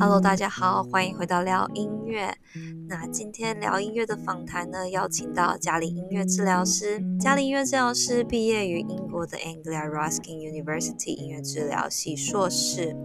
Hello，大家好，欢迎回到聊音乐。那今天聊音乐的访谈呢，邀请到嘉玲音乐治疗师。嘉玲音乐治疗师毕业于英国的 Anglia Ruskin University 音乐治疗系硕士，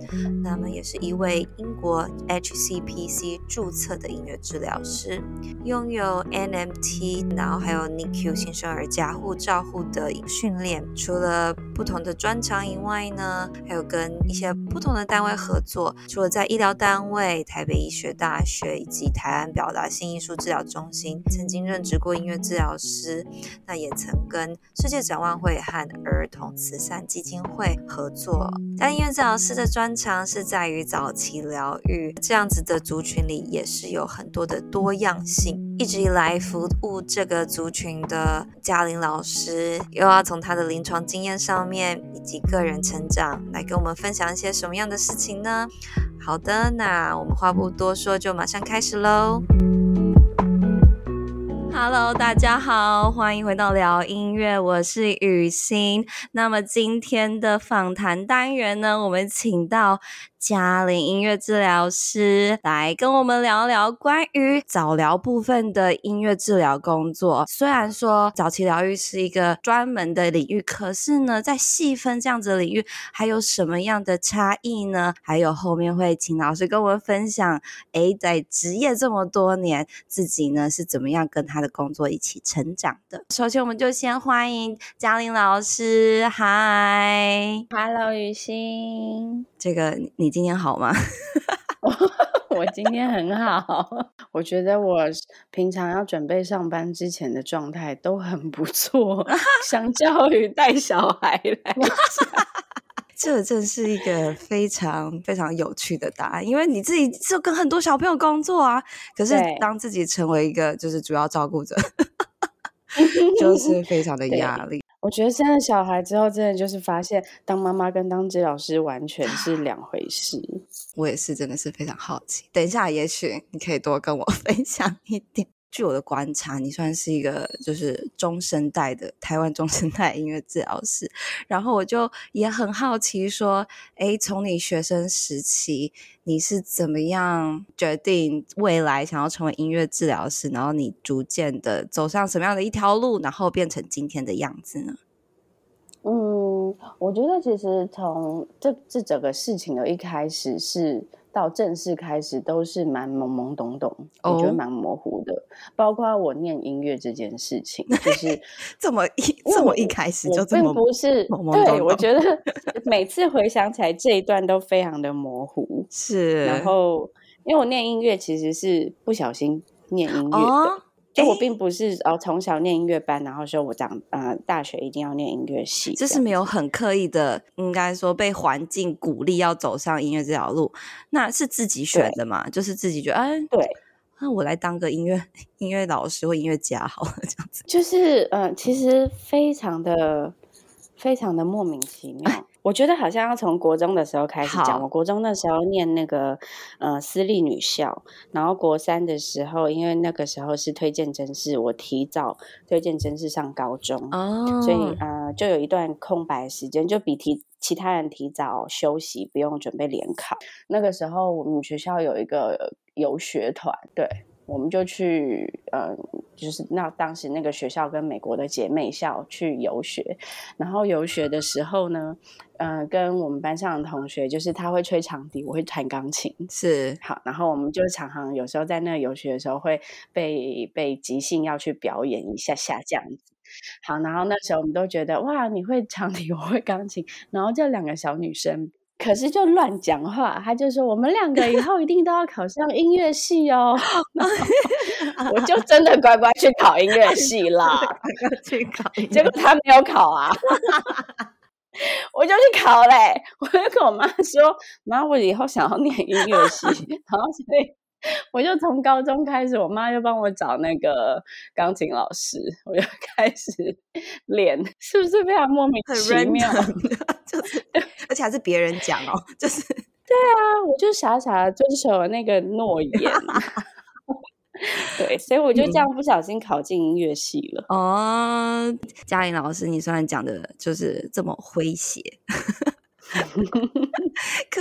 那么也是一位英国 HCPC 注册的音乐治疗师，拥有 NMT，然后还有 NICU 新生儿加护照护的训练。除了不同的专长以外呢，还有跟一些不同的单位合作，除了在医疗单位、台北医学大学以及台湾表达性艺术治疗中心曾经任职过音乐治疗师，那也曾跟世界展望会和儿童慈善基金会合作。但音乐治疗师的专长是在于早期疗愈，这样子的族群里也是有很多的多样性。一直以来服务这个族群的嘉玲老师，又要从他的临床经验上面以及个人成长来跟我们分享一些什么样的事情呢？好的，那我们话不多说，就马上开始喽。Hello，大家好，欢迎回到聊音乐，我是雨欣。那么今天的访谈单元呢，我们请到。嘉玲音乐治疗师来跟我们聊聊关于早疗部分的音乐治疗工作。虽然说早期疗愈是一个专门的领域，可是呢，在细分这样子的领域，还有什么样的差异呢？还有后面会请老师跟我们分享，诶，在职业这么多年，自己呢是怎么样跟他的工作一起成长的。首先，我们就先欢迎嘉玲老师，嗨，Hello，雨欣，这个你。今天好吗？我今天很好，我觉得我平常要准备上班之前的状态都很不错，相较于带小孩来讲，这真是一个非常非常有趣的答案。因为你自己就跟很多小朋友工作啊，可是当自己成为一个就是主要照顾者，就是非常的压力。我觉得生了小孩之后，真的就是发现当妈妈跟当职老师完全是两回事。我也是，真的是非常好奇。等一下，也许你可以多跟我 分享一点。据我的观察，你算是一个就是中生代的台湾中生代音乐治疗师。然后我就也很好奇，说，诶，从你学生时期，你是怎么样决定未来想要成为音乐治疗师？然后你逐渐的走上什么样的一条路，然后变成今天的样子呢？嗯，我觉得其实从这这整个事情的一开始是。到正式开始都是蛮懵懵懂懂，我觉得蛮模糊的。包括我念音乐这件事情，就是 这么一这么一开始就这么不是。对，我觉得 每次回想起来这一段都非常的模糊。是，然后因为我念音乐其实是不小心念音乐的。哦就我并不是哦，从小念音乐班，然后说我长呃大学一定要念音乐系，这是没有很刻意的，应该说被环境鼓励要走上音乐这条路，那是自己选的嘛？就是自己觉得哎，对，那我来当个音乐音乐老师或音乐家好了，这样子。就是嗯、呃，其实非常的非常的莫名其妙。我觉得好像要从国中的时候开始讲。我国中那时候念那个呃私立女校，然后国三的时候，因为那个时候是推荐真试，我提早推荐真试上高中，哦，所以呃就有一段空白时间，就比提其他人提早休息，不用准备联考。那个时候我们学校有一个游学团，对。我们就去，嗯，就是那当时那个学校跟美国的姐妹校去游学，然后游学的时候呢，呃，跟我们班上的同学，就是他会吹长笛，我会弹钢琴，是。好，然后我们就常常有时候在那个游学的时候会被被即兴要去表演一下下这样子，好，然后那时候我们都觉得哇，你会长笛，我会钢琴，然后这两个小女生。可是就乱讲话，他就说我们两个以后一定都要考上音乐系哦。我就真的乖乖去考音乐系啦，去考，结果他没有考啊，我就去考嘞。我就跟我妈说，妈，我以后想要念音乐系，然后所以。我就从高中开始，我妈就帮我找那个钢琴老师，我就开始 练，是不是非常莫名其妙？就是，而且还是别人讲哦，就是对啊，我就傻傻的遵守了那个诺言，对，所以我就这样不小心考进音乐系了。哦，嘉玲老师，你虽然讲的就是这么诙谐。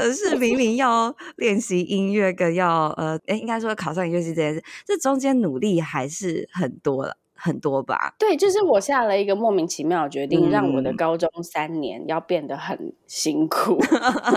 可可是明明要练习音乐，跟要呃，哎，应该说考上音乐系这件事，这中间努力还是很多了。很多吧，对，就是我下了一个莫名其妙的决定，嗯、让我的高中三年要变得很辛苦，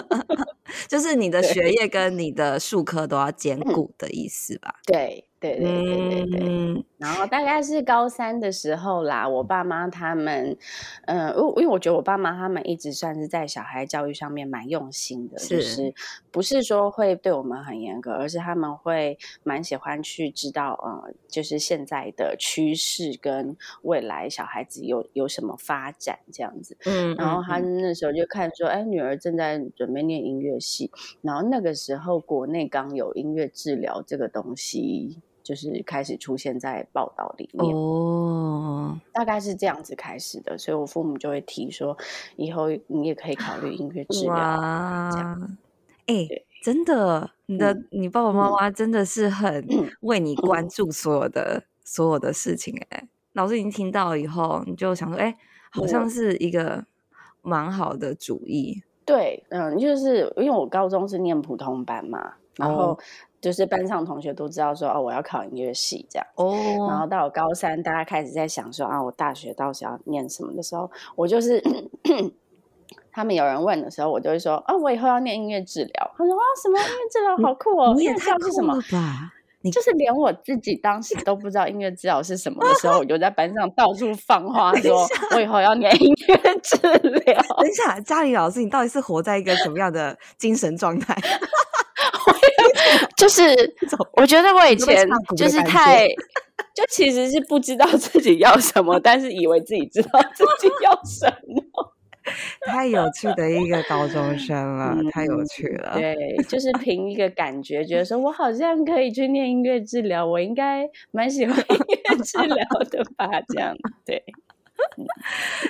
就是你的学业跟你的术科都要兼顾的意思吧？对。对对对对对，嗯、然后大概是高三的时候啦，我爸妈他们，嗯、呃，因因为我觉得我爸妈他们一直算是在小孩教育上面蛮用心的，是就是不是说会对我们很严格，而是他们会蛮喜欢去知道，呃，就是现在的趋势跟未来小孩子有有什么发展这样子。嗯，然后他那时候就看说，哎，女儿正在准备念音乐系，然后那个时候国内刚有音乐治疗这个东西。就是开始出现在报道里面哦，大概是这样子开始的，所以我父母就会提说，以后你也可以考虑音乐治疗。哇，这样，哎，真的，你的、嗯、你爸爸妈妈真的是很为你关注所有的、嗯、所有的事情、欸。哎，老师已经听到以后，你就想说，哎，好像是一个蛮好的主意。对，嗯，就是因为我高中是念普通班嘛，然后。哦就是班上同学都知道说哦，我要考音乐系这样哦。Oh. 然后到我高三，大家开始在想说啊，我大学到时要念什么的时候，我就是 他们有人问的时候，我就会说啊，我以后要念音乐治疗。他说啊，什么音乐治疗好酷哦？音乐治疗是什么？你就是连我自己当时都不知道音乐治疗是什么的时候，我就在班上到处放 话说，我以后要念音乐治疗。等一下，嘉玲老师，你到底是活在一个什么样的精神状态？就是，我觉得我以前就是太，就其实是不知道自己要什么，但是以为自己知道自己要什么，太有趣的一个高中生了，嗯、太有趣了。对，就是凭一个感觉，觉得说我好像可以去念音乐治疗，我应该蛮喜欢音乐治疗的吧？这样对，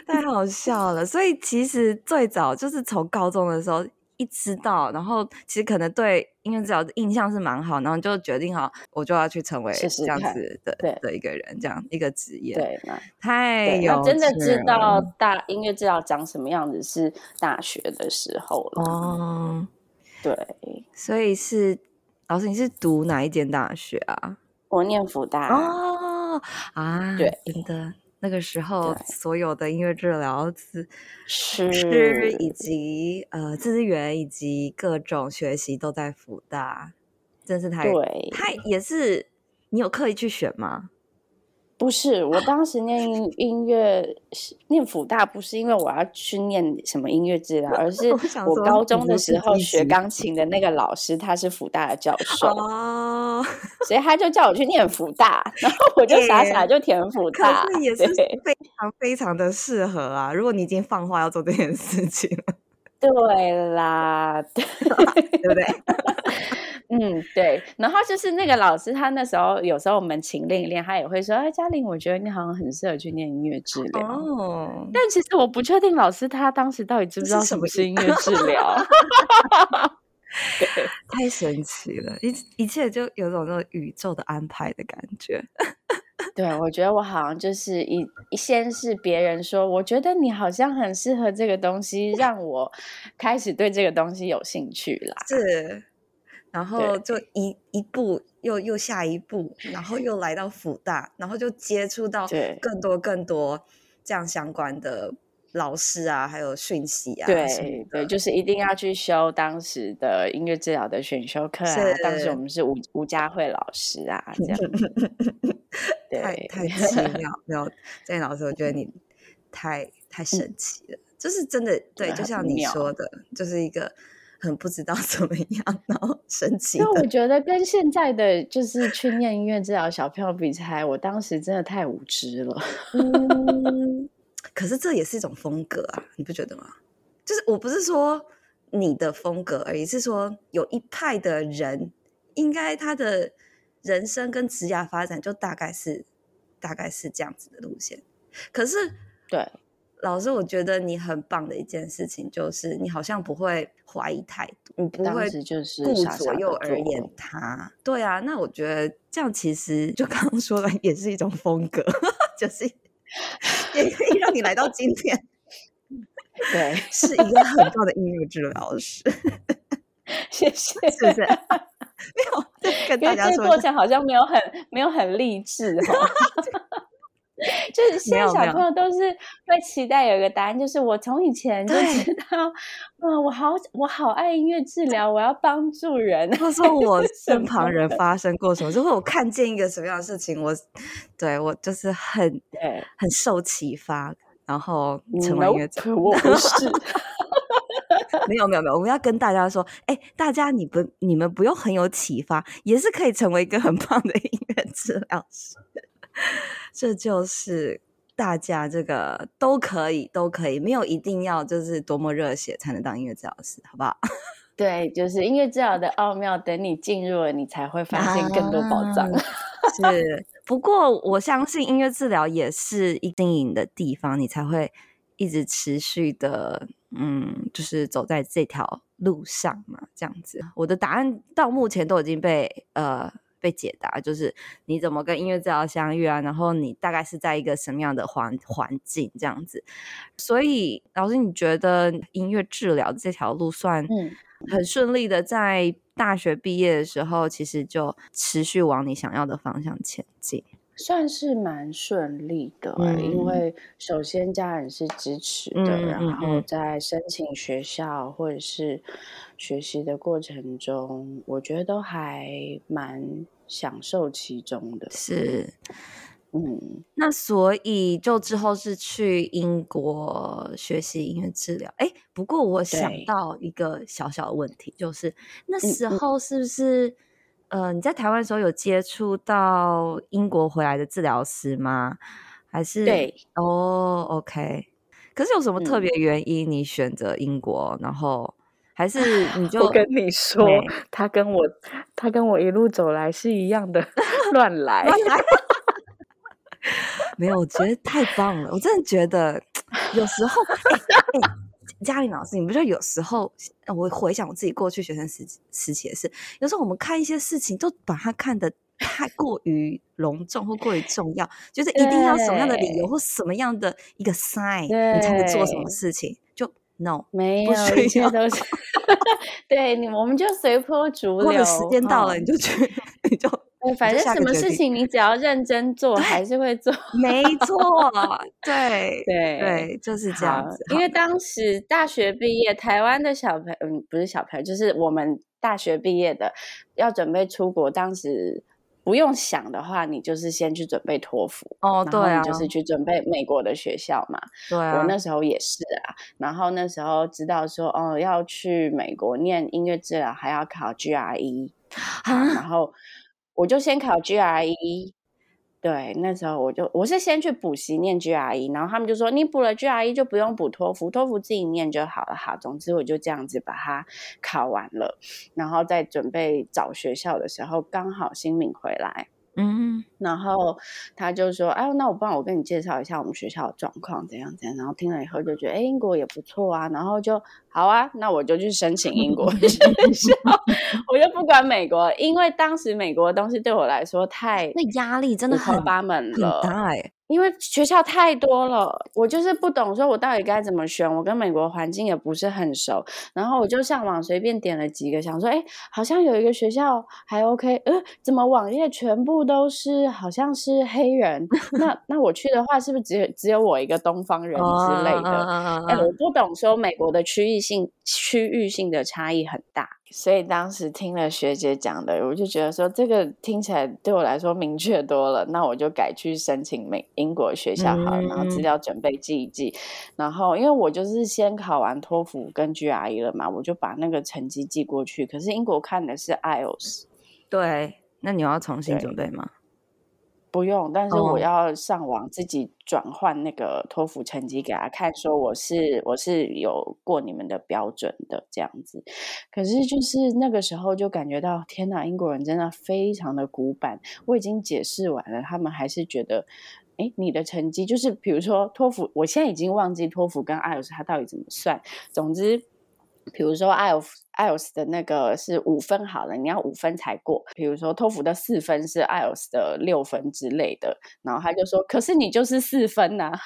太好笑了。所以其实最早就是从高中的时候。一知道，然后其实可能对音乐治疗的印象是蛮好，然后就决定好，我就要去成为这样子的的一个人，这样一个职业。对，太有真的知道大音乐治疗长什么样子是大学的时候了。哦，对，所以是老师，你是读哪一间大学啊？我念福大。哦啊，对，真的。那个时候，所有的音乐治疗师师。以及呃资源以及各种学习都在福大，真是太对，太也是你有刻意去选吗？不是，我当时念音 乐，念辅大不是因为我要去念什么音乐治疗，而是 我高中的时候学钢琴的那个老师他是辅大的教授，哦，所以他就叫我去念辅大，然后我就傻傻就填辅大，也是非常非常的适合啊！如果你已经放话要做这件事情了，对啦，对，对不对？嗯，对，然后就是那个老师，他那时候有时候我们琴练一练，他也会说：“哎，嘉玲，我觉得你好像很适合去念音乐治疗。”哦，但其实我不确定老师他当时到底知不知道什么是音乐治疗。对，太神奇了，一一切就有种那种宇宙的安排的感觉。对，我觉得我好像就是一一先是别人说，我觉得你好像很适合这个东西，让我开始对这个东西有兴趣啦。是。然后就一一步又又下一步，然后又来到辅大，然后就接触到更多更多这样相关的老师啊，还有讯息啊。对对，就是一定要去修当时的音乐治疗的选修课啊。是当时我们是吴吴佳慧老师啊，这样。太太 奇妙，没有郑老师，我觉得你太太神奇了，嗯、就是真的对，就像你说的，就是一个。很不知道 怎么样，然后神奇。因为我觉得跟现在的就是去念音乐治疗小朋友比起来，我当时真的太无知了。嗯，可是这也是一种风格啊，你不觉得吗？就是我不是说你的风格而已，是说有一派的人，应该他的人生跟职业发展就大概是大概是这样子的路线。可是对。老师，我觉得你很棒的一件事情就是，你好像不会怀疑态度，你不会顾左右而言他。对啊，那我觉得这样其实就刚刚说的也是一种风格，就是 也可以让你来到今天。对，是一个很棒的音乐治疗师。谢谢，是不是？没有，跟大家说，这个过程好像没有很没有很励志哈。就是现在小朋友都是会期待有一个答案，就是我从以前就知道，嗯，我好我好爱音乐治疗，我要帮助人。或 者说我身旁人发生过什么，就会我看见一个什么样的事情，我对我就是很很受启发，然后成为音乐治疗。我不是，没有没有没有，我们要跟大家说，哎，大家你不你们不用很有启发，也是可以成为一个很棒的音乐治疗师。这就是大家这个都可以，都可以，没有一定要就是多么热血才能当音乐治疗师，好不好？对，就是音乐治疗的奥妙，等你进入了，你才会发现更多宝藏。啊、是，不过我相信音乐治疗也是一经营的地方，你才会一直持续的，嗯，就是走在这条路上嘛，这样子。我的答案到目前都已经被呃。被解答，就是你怎么跟音乐治疗相遇啊？然后你大概是在一个什么样的环环境这样子？所以老师，你觉得音乐治疗这条路算很顺利的，在大学毕业的时候，其实就持续往你想要的方向前进，算是蛮顺利的、欸。嗯、因为首先家人是支持的，嗯、然后在申请学校或者是学习的过程中，我觉得都还蛮。享受其中的是，嗯，那所以就之后是去英国学习音乐治疗。哎，不过我想到一个小小的问题，就是那时候是不是，嗯嗯、呃，你在台湾的时候有接触到英国回来的治疗师吗？还是对哦，OK。可是有什么特别原因你选择英国？嗯、然后。还是你就我跟你说，对他跟我他跟我一路走来是一样的 乱来，没有，我觉得太棒了，我真的觉得有时候，哎、欸欸，嘉玲老师，你不觉得有时候我回想我自己过去学生时时期的事，有时候我们看一些事情都把它看得太过于隆重或过于重要，就是一定要什么样的理由或什么样的一个 sign，你才能做什么事情。no，没有，一切都是 对你，我们就随波逐流。时间到了，你就去，你就，反正什么事情你只要认真做，还是会做。没错，对对对，就是这样子。因为当时大学毕业，台湾的小朋友，嗯，不是小朋友，就是我们大学毕业的，要准备出国，当时。不用想的话，你就是先去准备托福哦，对啊，就是去准备美国的学校嘛。对啊，我那时候也是啊。然后那时候知道说，哦，要去美国念音乐治疗，还要考 GRE，啊，然后我就先考 GRE。对，那时候我就我是先去补习念 GRE，然后他们就说你补了 GRE 就不用补托福，托福自己念就好了。好，总之我就这样子把它考完了，然后在准备找学校的时候，刚好新敏回来。嗯，然后他就说：“哎，那我帮我跟你介绍一下我们学校的状况，怎样怎样。”然后听了以后就觉得：“哎，英国也不错啊。”然后就好啊，那我就去申请英国学校，我就不管美国，因为当时美国的东西对我来说太那压力真的很八门了，很大哎。因为学校太多了，我就是不懂，说我到底该怎么选。我跟美国环境也不是很熟，然后我就上网随便点了几个，想说，哎，好像有一个学校还 OK，呃，怎么网页全部都是好像是黑人？那那我去的话，是不是只有只有我一个东方人之类的？哎，我不懂，说美国的区域性区域性的差异很大。所以当时听了学姐讲的，我就觉得说这个听起来对我来说明确多了，那我就改去申请美英国学校好了，然后资料准备记一记，然后因为我就是先考完托福跟 GRE 了嘛，我就把那个成绩寄过去。可是英国看的是 IELTS，对，那你要重新准备吗？不用，但是我要上网自己转换那个托福成绩给他看，说我是我是有过你们的标准的这样子。可是就是那个时候就感觉到，天哪，英国人真的非常的古板。我已经解释完了，他们还是觉得，诶，你的成绩就是，比如说托福，我现在已经忘记托福跟 IELTS 它到底怎么算。总之。比如说，IELTS Ielts 的那个是五分好了，你要五分才过。比如说，托福的四分是 IELTS 的六分之类的，然后他就说：“可是你就是四分呐、啊。”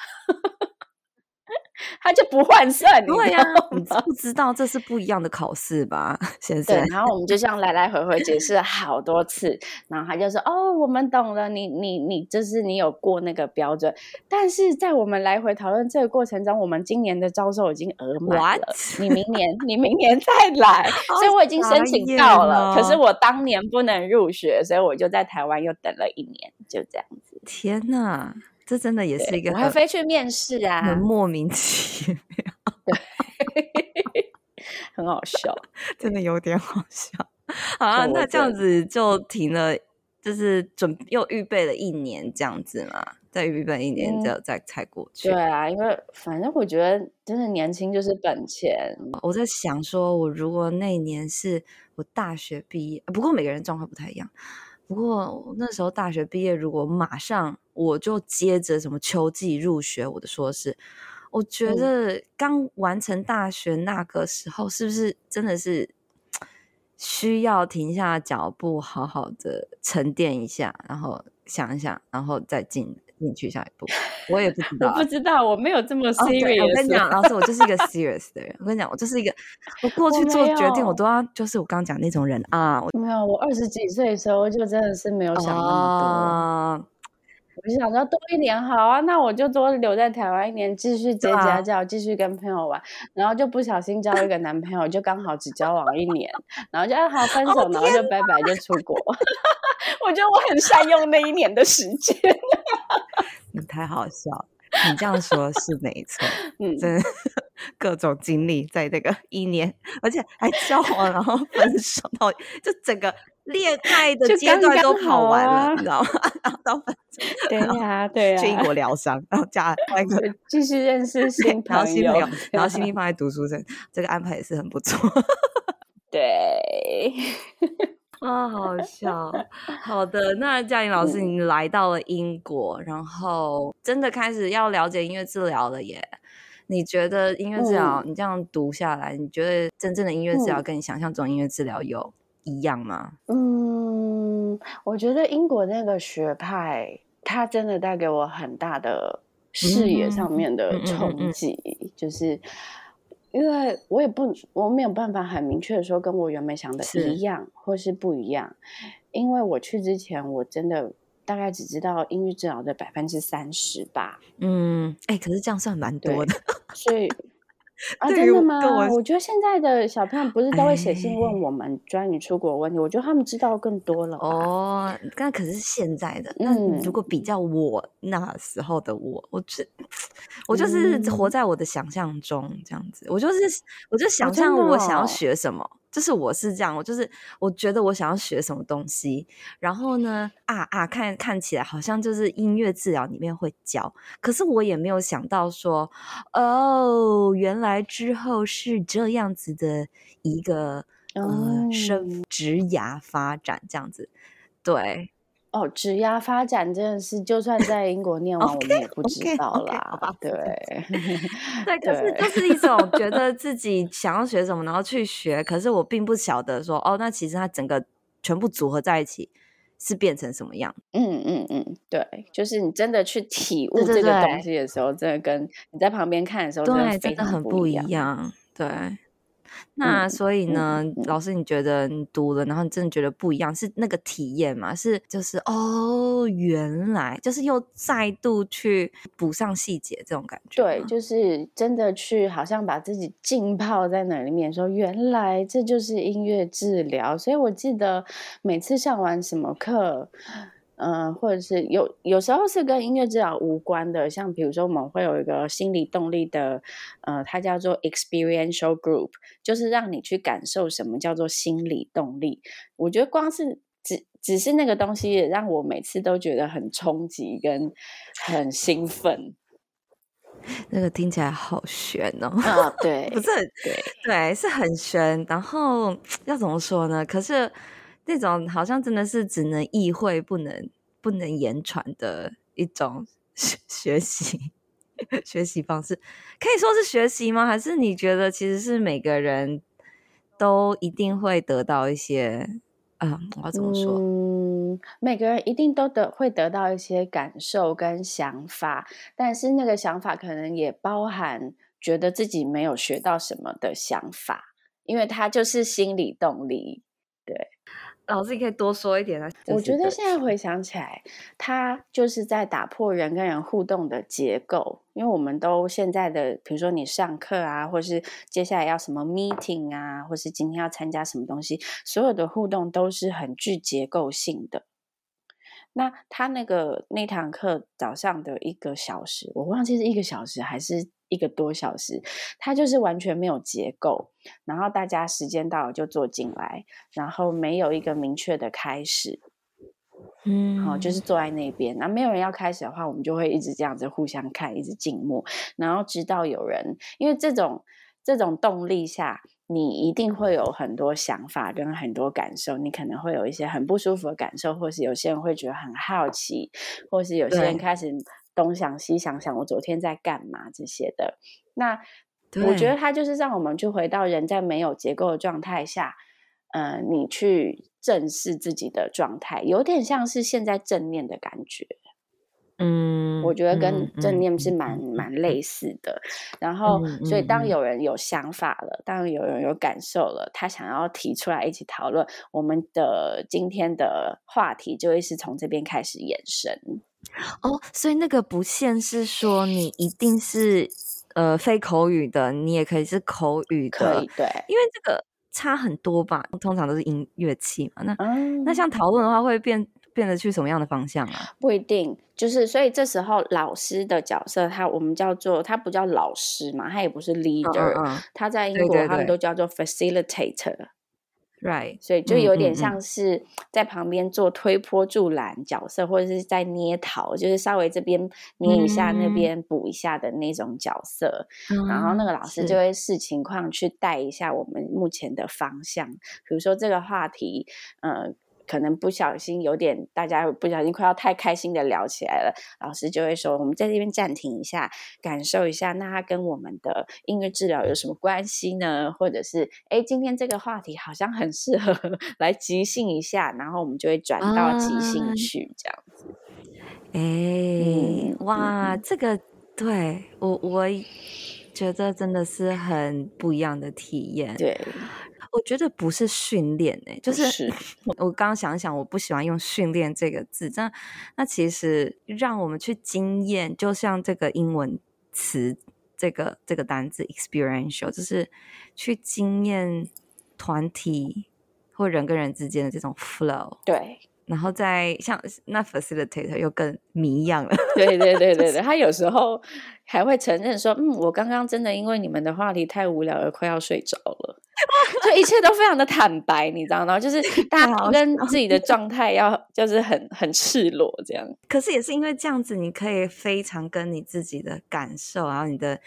他就不换算，对呀，你不知道这是不一样的考试吧，先生？对，然后我们就这样来来回回解释了好多次，然后他就说：“哦，我们懂了，你你你，就是你有过那个标准。”但是在我们来回讨论这个过程中，我们今年的招收已经额满了?你明年你明年再来，所以我已经申请到了，可是我当年不能入学，所以我就在台湾又等了一年，就这样子。天哪！这真的也是一个，我还飞去面试啊，很莫名其妙，对，很好笑，真的有点好笑。好啊，那这样子就停了，就是准又预备了一年这样子嘛，再预备一年就再才过去。嗯。对啊，因为反正我觉得真的年轻就是本钱。我在想说，我如果那一年是我大学毕业，不过每个人状况不太一样。不过那时候大学毕业，如果马上我就接着什么秋季入学我的硕士，我觉得刚完成大学那个时候，是不是真的是需要停下脚步，好好的沉淀一下，然后想一想，然后再进。进去下一步，我也不知道，我不知道，我没有这么 serious。哦、我跟你讲，老师，我就是一个 serious 的人。我跟你讲，我就是一个，我过去做决定，我，我都要，就是我刚刚讲那种人啊。没有，我二十几岁的时候就真的是没有想那么多。哦、我就想说多一年好啊，那我就多留在台湾一年，继续接家教，继、啊、续跟朋友玩，然后就不小心交一个男朋友，就刚好只交往一年，然后就好分手，然后就拜拜就出国。我觉得我很善用那一年的时间。你太好笑，你这样说是没错，嗯，真的各种经历在这个一年，而且还交往，然后分手，到就整个恋爱的阶段都跑完了，刚刚啊、你知道吗？然后到分手，对呀，对呀，去英国疗伤，然后加换一个继续认识新朋友，然后新朋友，然后心力放在读书上，这个安排也是很不错 对。啊、哦，好笑！好的，那嘉玲老师，你来到了英国，嗯，然后真的开始要了解音乐治疗了耶。你觉得音乐治疗，嗯，你这样读下来，你觉得真正的音乐治疗跟你想象中音乐治疗有一样吗？嗯，我觉得英国那个学派，它真的带给我很大的视野上面的冲击，就是。因为我也不，我没有办法很明确的说跟我原本想的一样，或是不一样。因为我去之前，我真的大概只知道音乐治疗的百分之三十吧。嗯，哎、欸，可是这样算蛮多的，所以。啊，真的吗？我，我觉得现在的小朋友不是都会写信问我们关于出国问题，我觉得他们知道更多了。哦，那可是现在的。那如果比较我那时候的我，我就我就是活在我的想象中这样子，我就是我就想象我想要学什么。就是我是这样，我就是我觉得我想要学什么东西，然后呢，啊啊，看看起来好像就是音乐治疗里面会教，可是我也没有想到说，哦，原来之后是这样子的一个呃生职涯发展这样子，对。哦，职涯发展真的是，就算在英国念完，我们也不知道啦。Okay, okay, okay, 对，对，可是就是一种觉得自己想要学什么，然后去学。可是我并不晓得说，哦，那其实它整个全部组合在一起是变成什么样？嗯嗯嗯，对，就是你真的去体悟这个东西的时候，真的跟你在旁边看的时候，对，真的很不一样。对。那所以呢，老师，你觉得你读了，然后你真的觉得不一样，是那个体验吗？是就是哦，原来就是又再度去补上细节这种感觉。对，就是真的去，好像把自己浸泡在那里面，说原来这就是音乐治疗。所以我记得每次上完什么课。嗯、呃，或者是有有时候是跟音乐治疗无关的，像比如说我们会有一个心理动力的，呃，它叫做 experiential group，就是让你去感受什么叫做心理动力。我觉得光是只只是那个东西，也让我每次都觉得很冲击跟很兴奋。那个听起来好悬哦！啊，对，不是很对对，是很悬。然后要怎么说呢？可是。那种好像真的是只能意会不能不能言传的一种学习 学习方式，可以说是学习吗？还是你觉得其实是每个人都一定会得到一些啊？我要怎么说？嗯，每个人一定都得会得到一些感受跟想法，但是那个想法可能也包含觉得自己没有学到什么的想法，因为他就是心理动力。对，老师，你可以多说一点啊。我觉得现在回想起来，他就是在打破人跟人互动的结构。因为我们都现在的，比如说你上课啊，或是接下来要什么 meeting 啊，或是今天要参加什么东西，所有的互动都是很具结构性的。那他那个那堂课早上的一个小时，我忘记是一个小时还是一个多小时，他就是完全没有结构，然后大家时间到了就坐进来，然后没有一个明确的开始，嗯，好，就是坐在那边，那没有人要开始的话，我们就会一直这样子互相看，一直静默，然后直到有人，因为这种这种动力下。你一定会有很多想法跟很多感受，你可能会有一些很不舒服的感受，或是有些人会觉得很好奇，或是有些人开始东想西想，想我昨天在干嘛这些的。那我觉得它就是让我们去回到人在没有结构的状态下，呃，你去正视自己的状态，有点像是现在正念的感觉。嗯，我觉得跟正念是蛮、嗯、蛮类似的。然后，嗯、所以当有人有想法了，嗯、当有人有感受了，他想要提出来一起讨论，我们的今天的话题就会是从这边开始延伸。哦，所以那个不限是说你一定是呃非口语的，你也可以是口语的，可以对，因为这个差很多吧？通常都是音乐器嘛。那、嗯、那像讨论的话，会变。变得去什么样的方向啊？不一定，就是所以这时候老师的角色，他我们叫做他不叫老师嘛，他也不是 leader，嗯嗯嗯，他在英国他们都叫做 facilitator，right？所以就有点像是在旁边做推波助澜角色，嗯嗯嗯，或者是在捏陶，就是稍微这边捏一下，嗯、那边补一下的那种角色。嗯、然后那个老师就会视情况去带一下我们目前的方向，比如说这个话题，呃。可能不小心有点，大家不小心快要太开心的聊起来了，老师就会说：“我们在这边暂停一下，感受一下，那它跟我们的音乐治疗有什么关系呢？或者是，哎，今天这个话题好像很适合 来即兴一下，然后我们就会转到即兴去这样子。哎、嗯，哇，嗯、这个对我我觉得真的是很不一样的体验。对。我觉得不是训练诶、欸，就是，是 我刚刚想想，我不喜欢用训练这个字，那那其实让我们去经验，就像这个英文词，这个这个单字 experiential，就是去经验团体或人跟人之间的这种 flow。对。然后再像那 facilitator 又更迷一样了，对对对 对对，他有时候还会承认说，嗯，我刚刚真的因为你们的话题太无聊而快要睡着了，就一切都非常的坦白，你知道吗？就是 大家跟自己的状态要就是很很赤裸这样。可是也是因为这样子，你可以非常跟你自己的感受，然后你的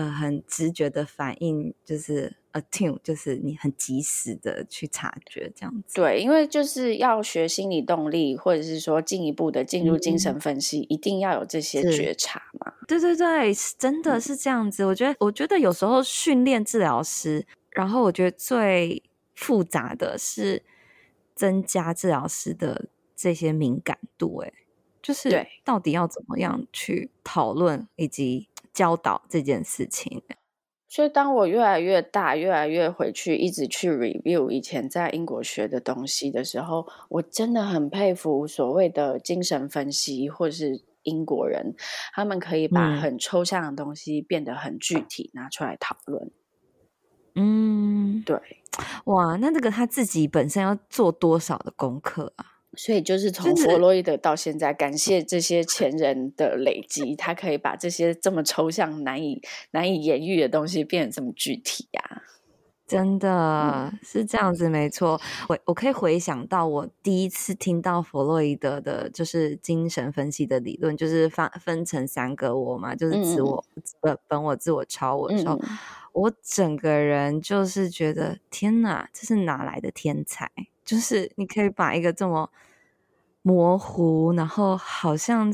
呃很直觉的反应就是。attune 就是你很及时的去察觉这样子，对，因为就是要学心理动力，或者是说进一步的进入精神分析，嗯、一定要有这些觉察嘛。对对对，真的是这样子。嗯、我觉得，我觉得有时候训练治疗师，然后我觉得最复杂的是增加治疗师的这些敏感度。哎，就是到底要怎么样去讨论以及教导这件事情。所以，当我越来越大，越来越回去，一直去 review 以前在英国学的东西的时候，我真的很佩服所谓的精神分析，或是英国人，他们可以把很抽象的东西变得很具体，拿出来讨论。嗯，对，哇，那这个他自己本身要做多少的功课啊？所以就是从弗洛伊德到现在，感谢这些前人的累积，他可以把这些这么抽象、难以难以言喻的东西变得这么具体呀、啊！真的是这样子，没错。我我可以回想到我第一次听到弗洛伊德的，就是精神分析的理论，就是分分成三个我嘛，就是自我、呃、本我、自我、超我的时候，嗯、我整个人就是觉得天哪，这是哪来的天才？就是你可以把一个这么模糊，然后好像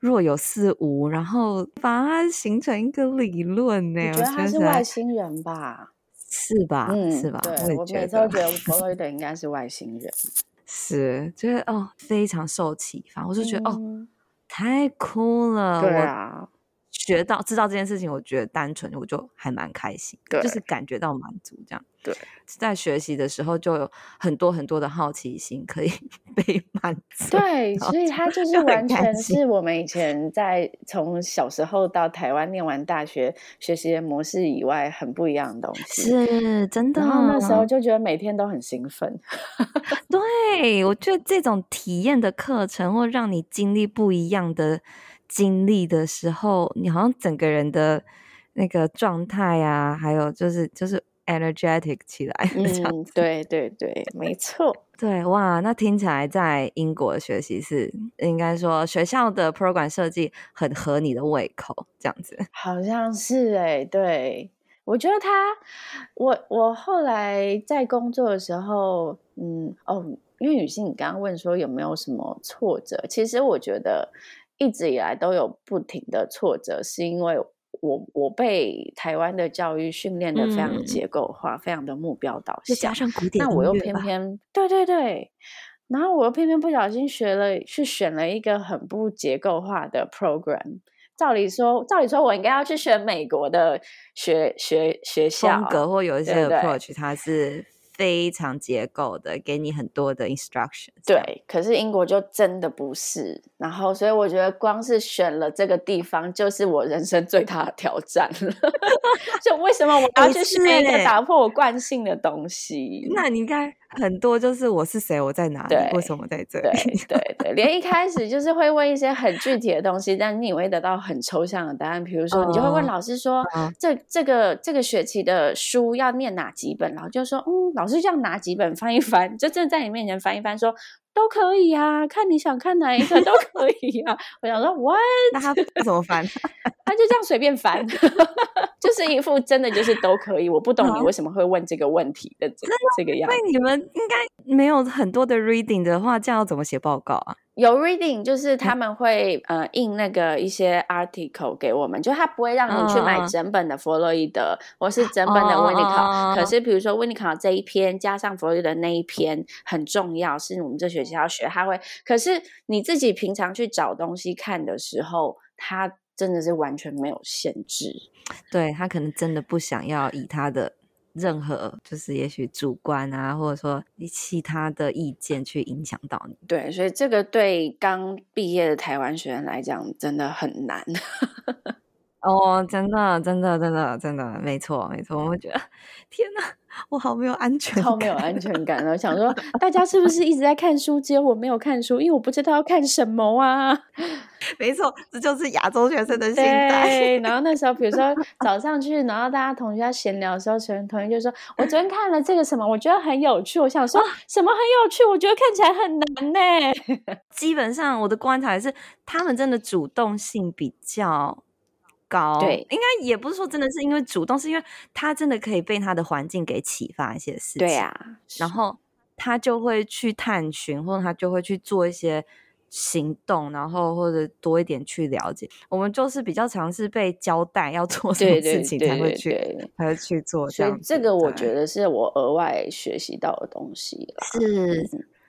若有似无，然后把它形成一个理论呢？我觉得他是外星人吧？是吧？嗯，是吧？对，我，我每次都觉得弗洛伊德应该是外星人。是，就是哦，非常受启发。我就觉得、嗯、哦，太酷了！对啊，学到知道这件事情，我觉得单纯我就还蛮开心，对，就是感觉到满足这样。对，在学习的时候就有很多很多的好奇心可以 被满足。对，所以它就是完全是我们以前在从小时候到台湾念完大学学习的模式以外很不一样的东西。是真的，然后那时候就觉得每天都很兴奋。对，我觉得这种体验的课程或让你经历不一样的经历的时候，你好像整个人的那个状态啊，还有就是就是。Energetic 起来，嗯，对对对，没错，对哇，那听起来在英国的学习是应该说学校的 program 设计很合你的胃口，这样子，好像是哎、欸，对，我觉得他，我我后来在工作的时候，嗯哦，因为雨欣你刚刚问说有没有什么挫折，其实我觉得一直以来都有不停的挫折，是因为。我我被台湾的教育训练的非常结构化，嗯、非常的目标导向，加上古典，那我又偏偏对对对，然后我又偏偏不小心学了，去选了一个很不结构化的 program。照理说，照理说我应该要去选美国的学学学校风格，或有一些 approach，它是。非常结构的，给你很多的 instructions。对，可是英国就真的不是。然后，所以我觉得光是选了这个地方，就是我人生最大的挑战了。就为什么我要去学一个打破我惯性的东西？那你应该。很多就是我是谁，我在哪里，为什么在这里？对对对，连一开始就是会问一些很具体的东西，但你也会得到很抽象的答案。比如说，你就会问老师说：“ uh, uh, 这这个这个学期的书要念哪几本？”然后就说：“嗯，老师这样拿几本翻一翻，就正在你面前翻一翻，说都可以啊，看你想看哪一个都 可以啊。”我想说，What？那他怎么翻？他就这样随便翻，就是一副真的就是都可以。我不懂你为什么会问这个问题的这这个样子。那你们应该没有很多的 reading 的话，这样要怎么写报告啊？有 reading 就是他们会、嗯、呃印那个一些 article 给我们，就他不会让你去买整本的弗洛伊德，嗯、或是整本的温尼考。可是比如说温尼考这一篇加上弗洛伊德那一篇很重要，是我们这学期要学。他会，可是你自己平常去找东西看的时候，他。真的是完全没有限制，对，他可能真的不想要以他的任何，就是也许主观啊，或者说其他的意见去影响到你。对，所以这个对刚毕业的台湾学生来讲真的很难。哦，真的，真的，真的，真的，没错，没错。我会觉得，天哪，我好没有安全感，超没有安全 感。我想说，大家是不是一直在看书，只有我没有看书？因为我不知道要看什么啊。没错，这就是亚洲学生的心态。对，然后那时候，比如说 早上去，然后大家同学在闲聊的时候，学生同学就说：“我昨天看了这个什么，我觉得很有趣。”我想说什么很有趣？我觉得看起来很难呢。基本上，我的观察是，他们真的主动性比较。高，对，应该也不是说真的是因为主动，是因为他真的可以被他的环境给启发一些事情，对啊，然后他就会去探寻，或者他就会去做一些行动，然后或者多一点去了解。我们就是比较常是被交代要做什么事情才会去，才会去做。所以这个我觉得是我额外学习到的东西，是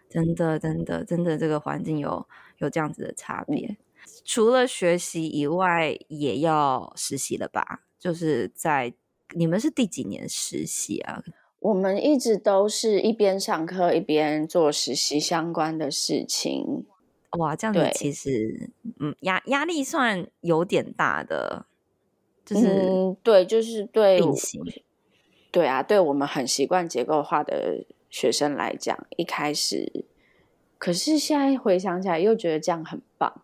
真的，真的，真的，这个环境有有这样子的差别。嗯除了学习以外，也要实习了吧？就是在你们是第几年实习啊？我们一直都是一边上课一边做实习相关的事情。哇，这样子其实，嗯，压压力算有点大的。就是、嗯、对，就是对，对啊，对我们很习惯结构化的学生来讲，一开始，可是现在回想起来，又觉得这样很棒。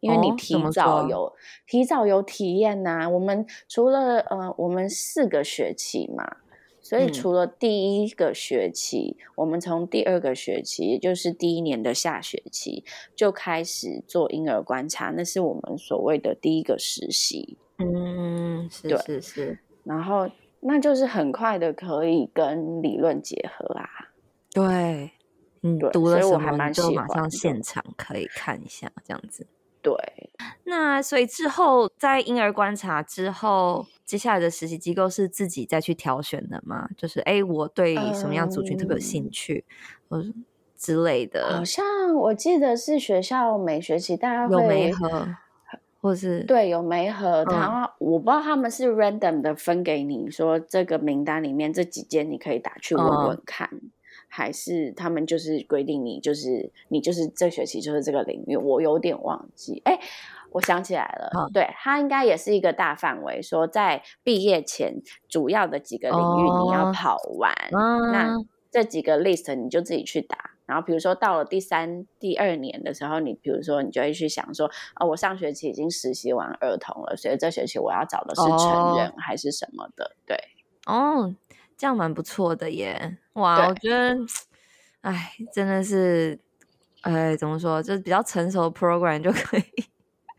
因为你提早有、哦、提早有体验呐、啊，我们除了呃，我们四个学期嘛，所以除了第一个学期，嗯、我们从第二个学期，也就是第一年的下学期就开始做婴儿观察，那是我们所谓的第一个实习。嗯，是是是，然后那就是很快的可以跟理论结合啊。对，嗯，读了什么就马上现场可以看一下，这样子。对，那所以之后在婴儿观察之后，接下来的实习机构是自己再去挑选的吗？就是哎，我对什么样族群特别有兴趣，之类的。好像我记得是学校每学期大家会有媒合，或是对，有媒合，然后、嗯、我不知道他们是 random 的分给你说这个名单里面这几间你可以打去问问看，嗯、还是他们就是规定你就是你就是这学期就是这个领域，我有点忘记。哎，我想起来了，嗯、对，他应该也是一个大范围，说在毕业前主要的几个领域你要跑完，嗯、那这几个 list 你就自己去打。然后，比如说到了第三、第二年的时候，你比如说你就会去想说，啊、哦，我上学期已经实习完儿童了，所以这学期我要找的是成人还是什么的？对，哦，这样蛮不错的耶！哇，我觉得，哎，真的是，哎，怎么说，就是比较成熟的 program 就可以，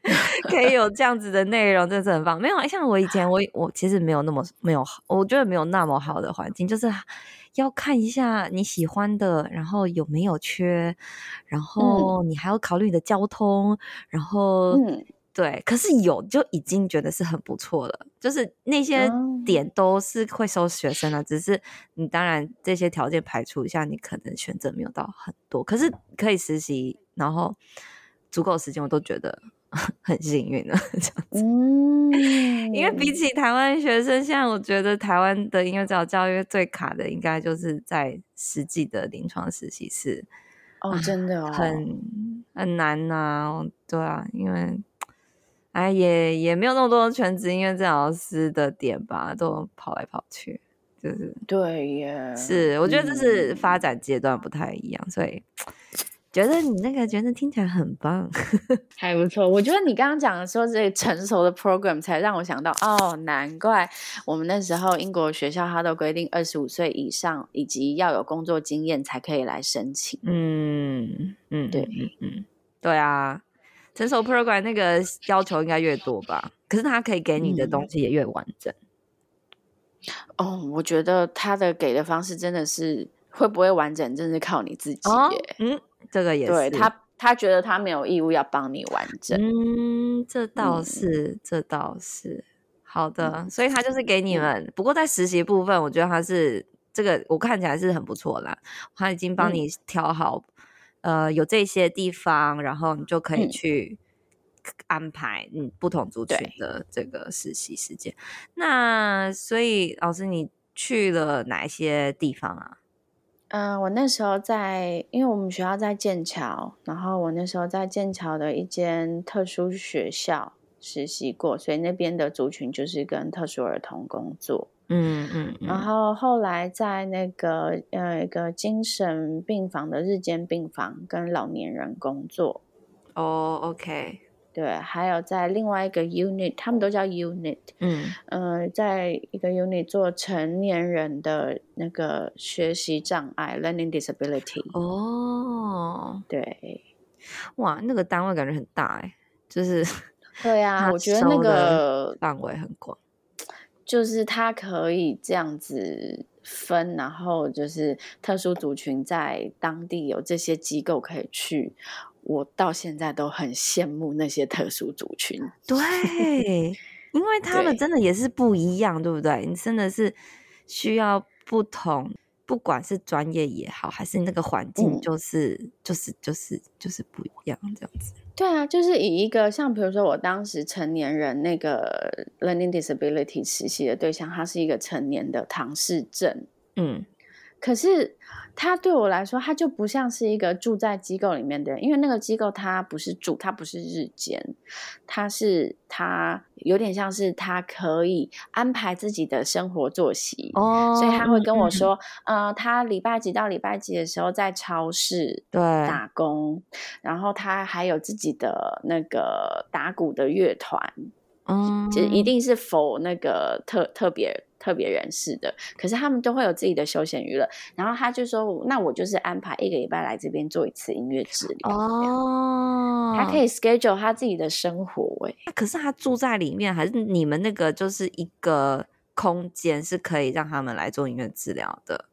可以有这样子的内容，真的是很棒。没有，像我以前，我我其实没有那么没有好，我觉得没有那么好的环境，就是。要看一下你喜欢的，然后有没有缺，然后你还要考虑你的交通，嗯、然后、嗯、对，可是有就已经觉得是很不错了。就是那些点都是会收学生的，嗯、只是你当然这些条件排除一下，你可能选择没有到很多，可是可以实习，然后足够时间，我都觉得。很幸运了这样子，嗯，因为比起台湾学生，现在我觉得台湾的音乐治疗教育最卡的，应该就是在实际的临床实习室哦，真的哦，很很难呐、啊，对啊，因为哎也也没有那么多全职音乐治疗师的点吧，都跑来跑去，就是对耶，是我觉得这是发展阶段不太一样，嗯、所以。觉得你那个觉得听起来很棒，还不错。我觉得你刚刚讲的说这个成熟的 program 才让我想到，哦，难怪我们那时候英国学校它都规定二十五岁以上以及要有工作经验才可以来申请。嗯嗯，对，嗯嗯，对啊，成熟 program 那个要求应该越多吧？可是他可以给你的东西也越完整。嗯、哦，我觉得他的给的方式真的是会不会完整，真是靠你自己嗯。这个也是对他，他觉得他没有义务要帮你完整。嗯，这倒是，嗯、这倒是好的。嗯、所以他就是给你们。嗯、不过在实习部分，我觉得他是这个，我看起来是很不错啦。他已经帮你挑好，嗯、呃，有这些地方，然后你就可以去安排嗯不同族群的这个实习时间。那所以老师，你去了哪一些地方啊？嗯、呃，我那时候在，因为我们学校在剑桥，然后我那时候在剑桥的一间特殊学校实习过，所以那边的族群就是跟特殊儿童工作。嗯嗯，嗯然后后来在那个呃一个精神病房的日间病房跟老年人工作。哦，OK。对，还有在另外一个 unit，他们都叫 unit，嗯，呃，在一个 unit 做成年人的那个学习障碍 （learning disability）。哦，对，哇，那个单位感觉很大哎，就是对啊，我觉得那个范围很广，就是他可以这样子分，然后就是特殊族群在当地有这些机构可以去。我到现在都很羡慕那些特殊族群，对，因为他们真的也是不一样，对，对不对？你真的是需要不同，不管是专业也好，还是那个环境，就是、嗯、就是就是就是不一样，这样子。对啊，就是以一个像比如说我当时成年人那个 learning disability 实习的对象，他是一个成年的唐氏症，嗯，可是。他对我来说，他就不像是一个住在机构里面的人，因为那个机构他不是住，他不是日间，他是他有点像是他可以安排自己的生活作息哦，所以他会跟我说，嗯、呃，他礼拜几到礼拜几的时候在超市对打工，然后他还有自己的那个打鼓的乐团，嗯，就一定是 for 那个特特别。特别人士的，可是他们都会有自己的休闲娱乐。然后他就说：“那我就是安排一个礼拜来这边做一次音乐治疗。”哦，他可以 schedule 他自己的生活。哎，可是他住在里面，还是你们那个就是一个空间，是可以让他们来做音乐治疗的？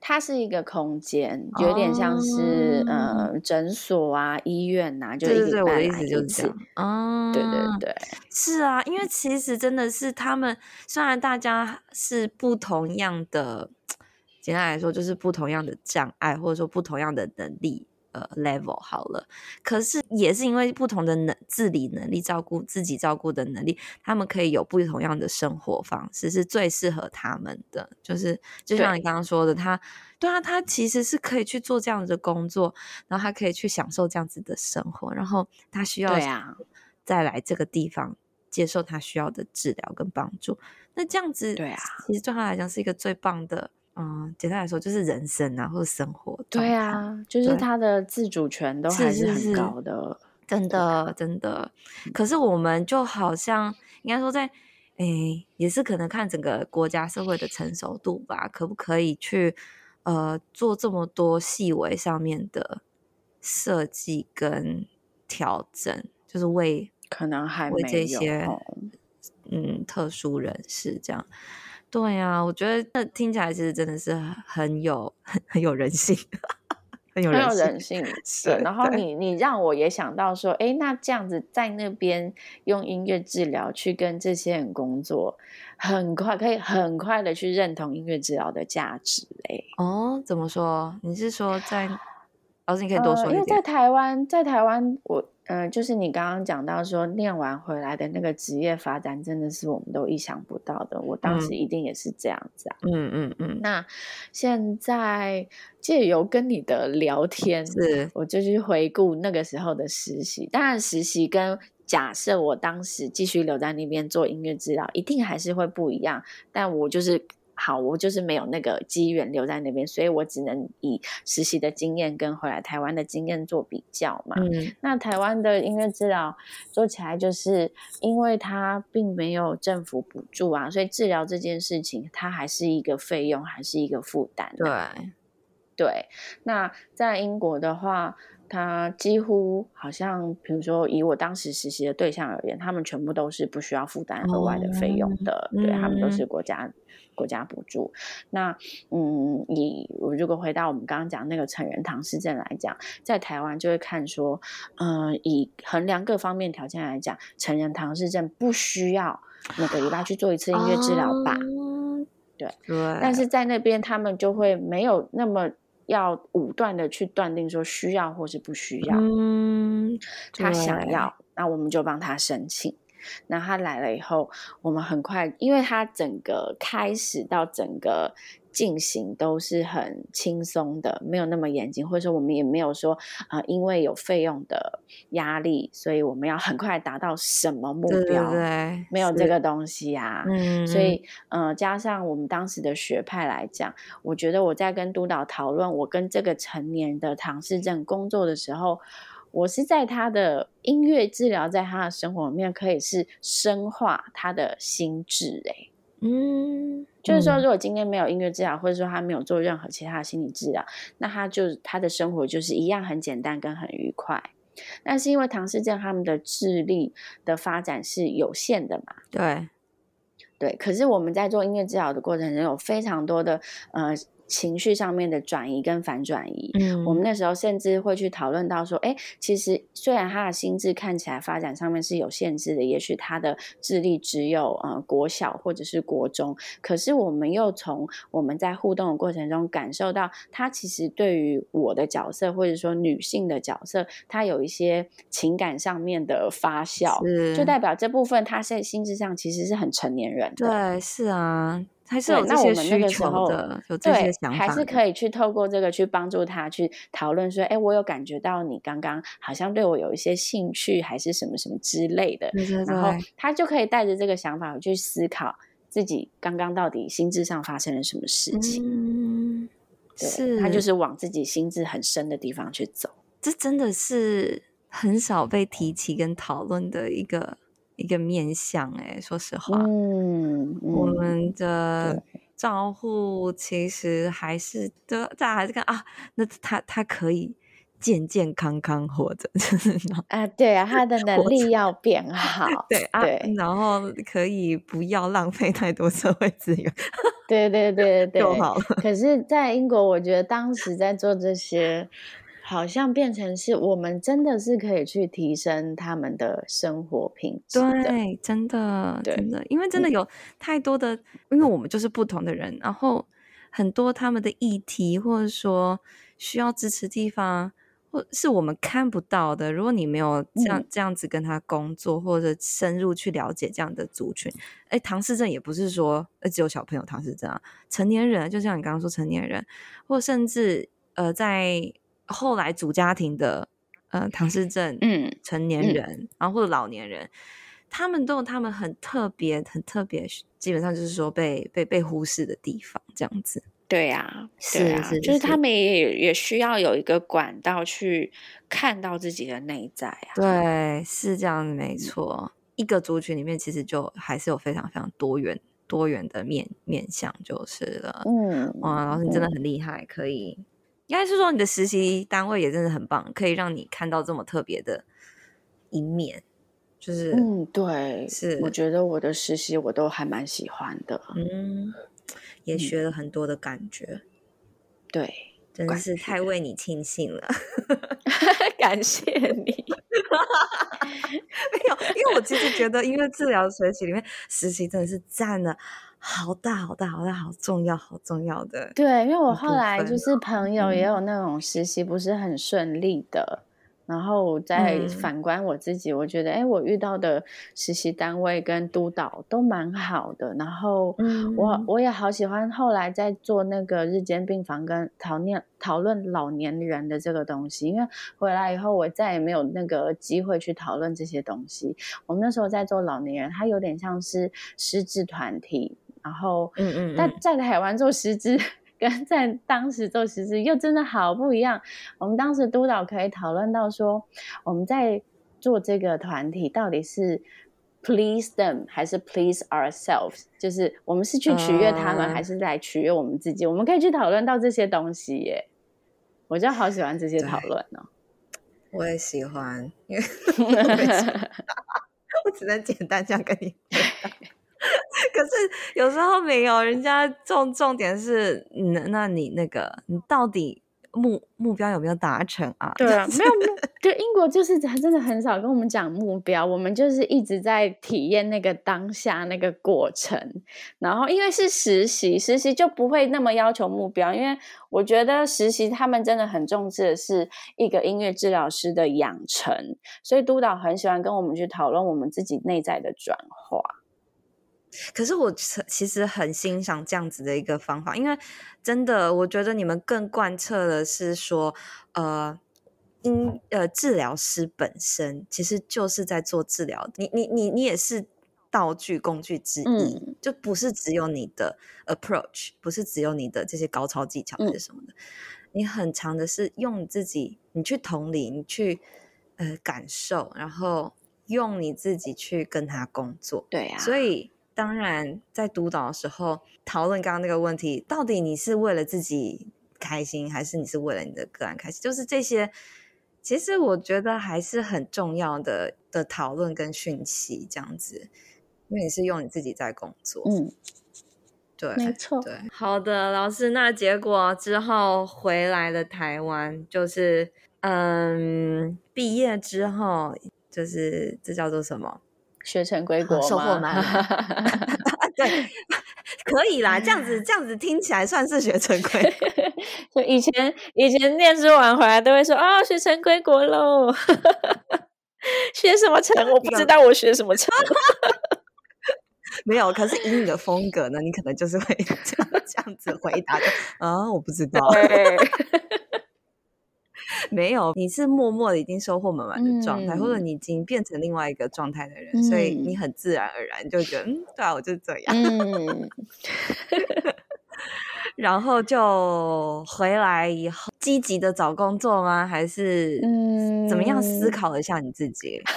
它是一个空间，有点像是、oh. 呃诊所啊、医院呐、啊，就一直我的意思就是这样。哦，对对对，是啊，因为其实真的是他们，虽然大家是不同样的，简单来说就是不同样的障碍，或者说不同样的能力，呃 level 好了。可是也是因为不同的能自理能力、照顾自己、照顾的能力，他们可以有不同样的生活方式，是最适合他们的。就是就像你刚刚说的，他对啊，他其实是可以去做这样子的工作，然后他可以去享受这样子的生活，然后他需要再来这个地方接受他需要的治疗跟帮助。那这样子，对啊，其实对他来讲是一个最棒的。嗯，简单来说就是人生啊，或者生活。对啊，就是他的自主权都还是很高的，是是是真的真的。可是我们就好像应该说在，诶，也是可能看整个国家社会的成熟度吧，可不可以去呃做这么多细微上面的设计跟调整，就是为可能还没为这些嗯特殊人士这样。对呀、啊，我觉得那听起来其实真的是很有很 很有人性，很有人性。人性对，然后你你让我也想到说，哎，那这样子在那边用音乐治疗去跟这些人工作，很快可以很快的去认同音乐治疗的价值。哎，哦，怎么说？你是说在？老师，你可以多说一点。呃、因为在台湾，在台湾，我。嗯，就是你刚刚讲到说念完回来的那个职业发展，真的是我们都意想不到的。我当时一定也是这样子啊。嗯嗯嗯。那现在借由跟你的聊天，是我就去回顾那个时候的实习。当然，实习跟假设我当时继续留在那边做音乐治疗，一定还是会不一样。但我就是。好，我就是没有那个机缘留在那边，所以我只能以实习的经验跟回来台湾的经验做比较嘛。嗯，那台湾的音乐治疗做起来，就是因为它并没有政府补助啊，所以治疗这件事情它还是一个费用，还是一个负担。对，对。那在英国的话，它几乎好像，比如说以我当时实习的对象而言，他们全部都是不需要负担额外的费用的，哦、对、嗯、他们都是国家。国家补助，那嗯，以我如果回到我们刚刚讲那个成人唐氏症来讲，在台湾就会看说，嗯、呃，以衡量各方面条件来讲，成人唐氏症不需要每个礼拜去做一次音乐治疗吧？哦、对，对。但是在那边，他们就会没有那么要武断的去断定说需要或是不需要。嗯，他想要，那我们就帮他申请。那他来了以后，我们很快，因为他整个开始到整个进行都是很轻松的，没有那么严谨，或者说我们也没有说啊、呃，因为有费用的压力，所以我们要很快达到什么目标？没有这个东西啊。嗯，所以呃，加上我们当时的学派来讲，我觉得我在跟督导讨论我跟这个成年的唐氏症工作的时候。我是在他的音乐治疗，在他的生活里面可以是深化他的心智，欸，嗯，就是说，如果今天没有音乐治疗，或者说他没有做任何其他的心理治疗，那他就他的生活就是一样很简单跟很愉快。但是因为唐氏症他们的智力的发展是有限的嘛，对，对。可是我们在做音乐治疗的过程中，有非常多的呃。情绪上面的转移跟反转移，嗯，我们那时候甚至会去讨论到说，哎，其实虽然他的心智看起来发展上面是有限制的，也许他的智力只有呃国小或者是国中，可是我们又从我们在互动的过程中感受到，他其实对于我的角色或者说女性的角色，他有一些情感上面的发酵，就代表这部分他在心智上其实是很成年人的。对，是啊。还是有这些需求的，有这些想法，还是可以去透过这个去帮助他去讨论说，哎，我有感觉到你刚刚好像对我有一些兴趣，还是什么什么之类的。对对对。然后他就可以带着这个想法去思考自己刚刚到底心智上发生了什么事情。嗯，对，是。他就是往自己心智很深的地方去走。这真的是很少被提起跟讨论的一个。一个面向哎，说实话，嗯，嗯我们的照护其实还是都，大家还是看啊，那他他可以健健康康活着，啊，对啊，他的 能力要变好，对啊，对，然后可以不要浪费太多社会资源，对对对对，就好了。可是，在英国，我觉得当时在做这些。好像变成是我们真的是可以去提升他们的生活品质，对，真的，真的，因为真的有太多的，因为我们就是不同的人，然后很多他们的议题或者说需要支持地方，或是我们看不到的。如果你没有这样、嗯、这样子跟他工作，或者深入去了解这样的族群，哎，唐氏症也不是说只有小朋友唐氏症啊，成年人就像你刚刚说成年人，或甚至呃在后来组家庭的呃唐氏症，嗯，成年人，嗯、然后或者老年人。他们都有他们很特别、很特别，基本上就是说被被被忽视的地方，这样子。对呀、啊，对啊，是是是就是他们也也需要有一个管道去看到自己的内在啊。对，是这样子，没错。一个族群里面其实就还是有非常非常多元多元的面面相，就是了。嗯，哇，老师你真的很厉害，嗯、可以，应该是说你的实习单位也真的很棒，可以让你看到这么特别的一面。就是，嗯，对，是，我觉得我的实习我都还蛮喜欢的，嗯，也学了很多的感觉，嗯、对，真的是太为你庆幸了，感谢你，没有，因为我其实觉得音乐治疗学习里面实习真的是占了好大好大好大好重要好重要的，对，因为我后来就是朋友也有那种实习不是很顺利的。然后再反观我自己，嗯、我觉得，哎，我遇到的实习单位跟督导都蛮好的。然后我，我、也好喜欢后来在做那个日间病房跟讨念讨论老年人的这个东西，因为回来以后我再也没有那个机会去讨论这些东西。我们那时候在做老年人，他有点像是失智团体，然后，嗯嗯，但在台湾做失智。跟在当时做实习又真的好不一样。我们当时督导可以讨论到说，我们在做这个团体到底是 please them 还是 please ourselves，就是我们是去取悦他们，还是来取悦我们自己？Uh, 我们可以去讨论到这些东西耶。我就好喜欢这些讨论哦。我也喜欢，因为 我只能简单这样跟你可是有时候没有，人家重重点是，那那你那个，你到底目目标有没有达成啊？对啊，没有没有，就英国就是 真的很少跟我们讲目标，我们就是一直在体验那个当下那个过程。然后因为是实习，实习就不会那么要求目标，因为我觉得实习他们真的很重视的是一个音乐治疗师的养成，所以督导很喜欢跟我们去讨论我们自己内在的转化。可是我其实很欣赏这样子的一个方法，因为真的，我觉得你们更贯彻的是说，呃，因呃治疗师本身其实就是在做治疗，你你你你也是道具工具之一，嗯、就不是只有你的 approach，不是只有你的这些高超技巧是什么的，嗯、你很长的是用你自己，你去同理，你去呃感受，然后用你自己去跟他工作，对呀、啊，所以。当然，在督导的时候讨论刚刚那个问题，到底你是为了自己开心，还是你是为了你的个案开心？就是这些，其实我觉得还是很重要的的讨论跟讯息这样子，因为你是用你自己在工作。嗯，对，没错。对，好的，老师，那结果之后回来了台湾，就是嗯，毕业之后就是这叫做什么？学成归国，收获满满。对，可以啦，这样子这样子听起来算是学成归国。就以前以前念书完回来都会说啊、哦，学成归国喽。学什么成？我不知道我学什么成。没有，可是以你的风格呢，你可能就是会这样这样子回答的啊，我不知道。没有，你是默默的已经收获满满的状态，嗯、或者你已经变成另外一个状态的人，嗯、所以你很自然而然就觉得，嗯，对啊，我就是这样。嗯、然后就回来以后积极的找工作吗？还是怎么样思考一下你自己？嗯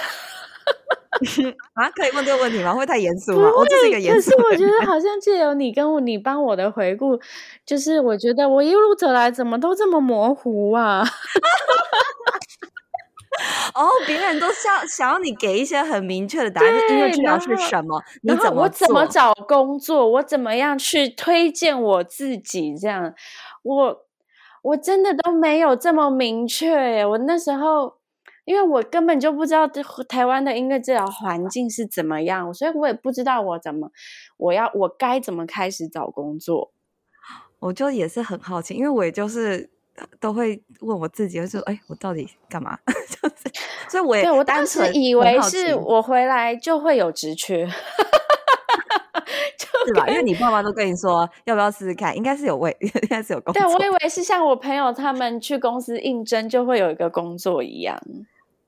啊，可以问这个问题吗？会太严肃吗？我这是一个严肃。可是我觉得 好像借由你跟我你帮我的回顾，就是我觉得我一路走来怎么都这么模糊啊！哦，别人都想想要你给一些很明确的答案，音乐治疗是什么？你怎么我怎么找工作？我怎么样去推荐我自己？这样，我我真的都没有这么明确耶。我那时候。因为我根本就不知道台湾的音乐治疗环境是怎么样，所以我也不知道我怎么，我要我该怎么开始找工作。我就也是很好奇，因为我也就是都会问我自己，就是：“哎，我到底干嘛？” 就是，所以我也对我当时以为是我回来就会有职缺，是吧？因为你爸妈都跟你说要不要试试看，应该是有位，应该是有工作。对，我以为是像我朋友他们去公司应征就会有一个工作一样。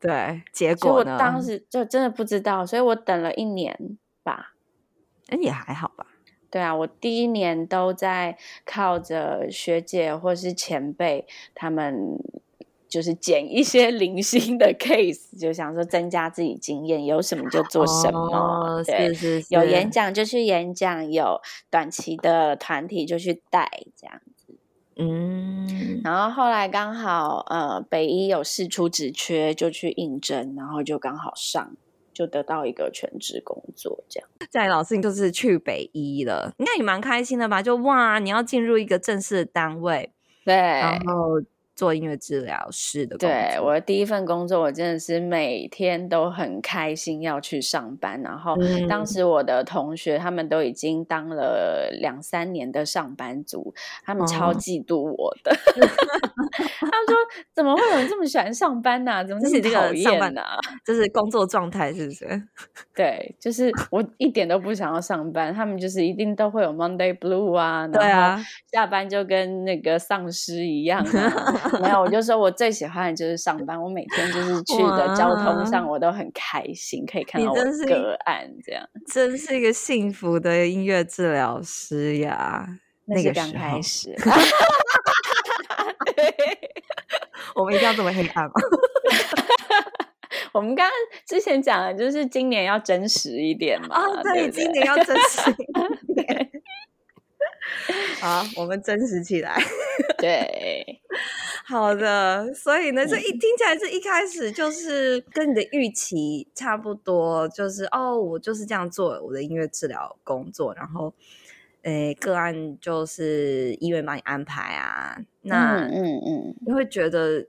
对，结果当时就真的不知道，所以我等了一年吧。哎，也还好吧。对啊，我第一年都在靠着学姐或是前辈他们，就是捡一些零星的 case，就想说增加自己经验，有什么就做什么。哦、对，是是是，有演讲就去演讲，有短期的团体就去带这样子。嗯，然后后来刚好呃北医有事出职缺，就去应征，然后就刚好上。就得到一个全职工作，这样。在老师，你就是去北医了，应该也蛮开心的吧？就哇，你要进入一个正式的单位，对，然后。做音乐治疗师的工作，对，我的第一份工作，我真的是每天都很开心要去上班。然后当时我的同学他们都已经当了两三年的上班族，他们超嫉妒我的。哦、他们说：“怎么会有人这么喜欢上班呢、啊？怎么这么讨厌呢？就是工作状态是不是？” 对，就是我一点都不想要上班。他们就是一定都会有 Monday Blue 啊，对啊，下班就跟那个丧尸一样啊。没有，我就说我最喜欢的就是上班。我每天就是去的交通上，我都很开心，可以看到我的个案这样。真是一个幸福的音乐治疗师呀！那个刚开始，对，我们一定要这么黑暗吗？我们刚刚之前讲的就是今年要真实一点嘛。哦，对，对对今年要真实一点。好，我们真实起来。对。好的，所以呢，这一听起来是一开始就是跟你的预期差不多，就是哦，我就是这样做我的音乐治疗工作，然后，诶，个案就是医院帮你安排啊，那嗯嗯，嗯你会觉得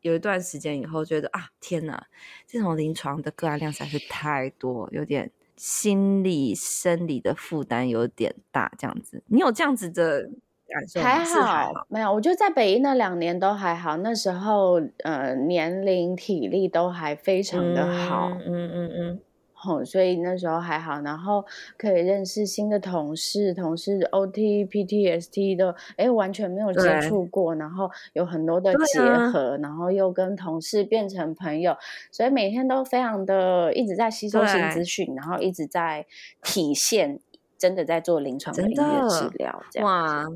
有一段时间以后，觉得啊，天哪，这种临床的个案量实在是太多，有点心理生理的负担有点大，这样子，你有这样子的？感受，还好，没有，我觉得在北医那两年都还好，那时候呃年龄体力都还非常的好，嗯嗯嗯，嗯，好，所以那时候还好，然后可以认识新的同事，同事 O T P T S T 的，哎，完全没有接触过，然后有很多的结合，啊，然后又跟同事变成朋友，所以每天都非常的一直在吸收新资讯，然后一直在体现真的在做临床的音乐治疗，这样哇。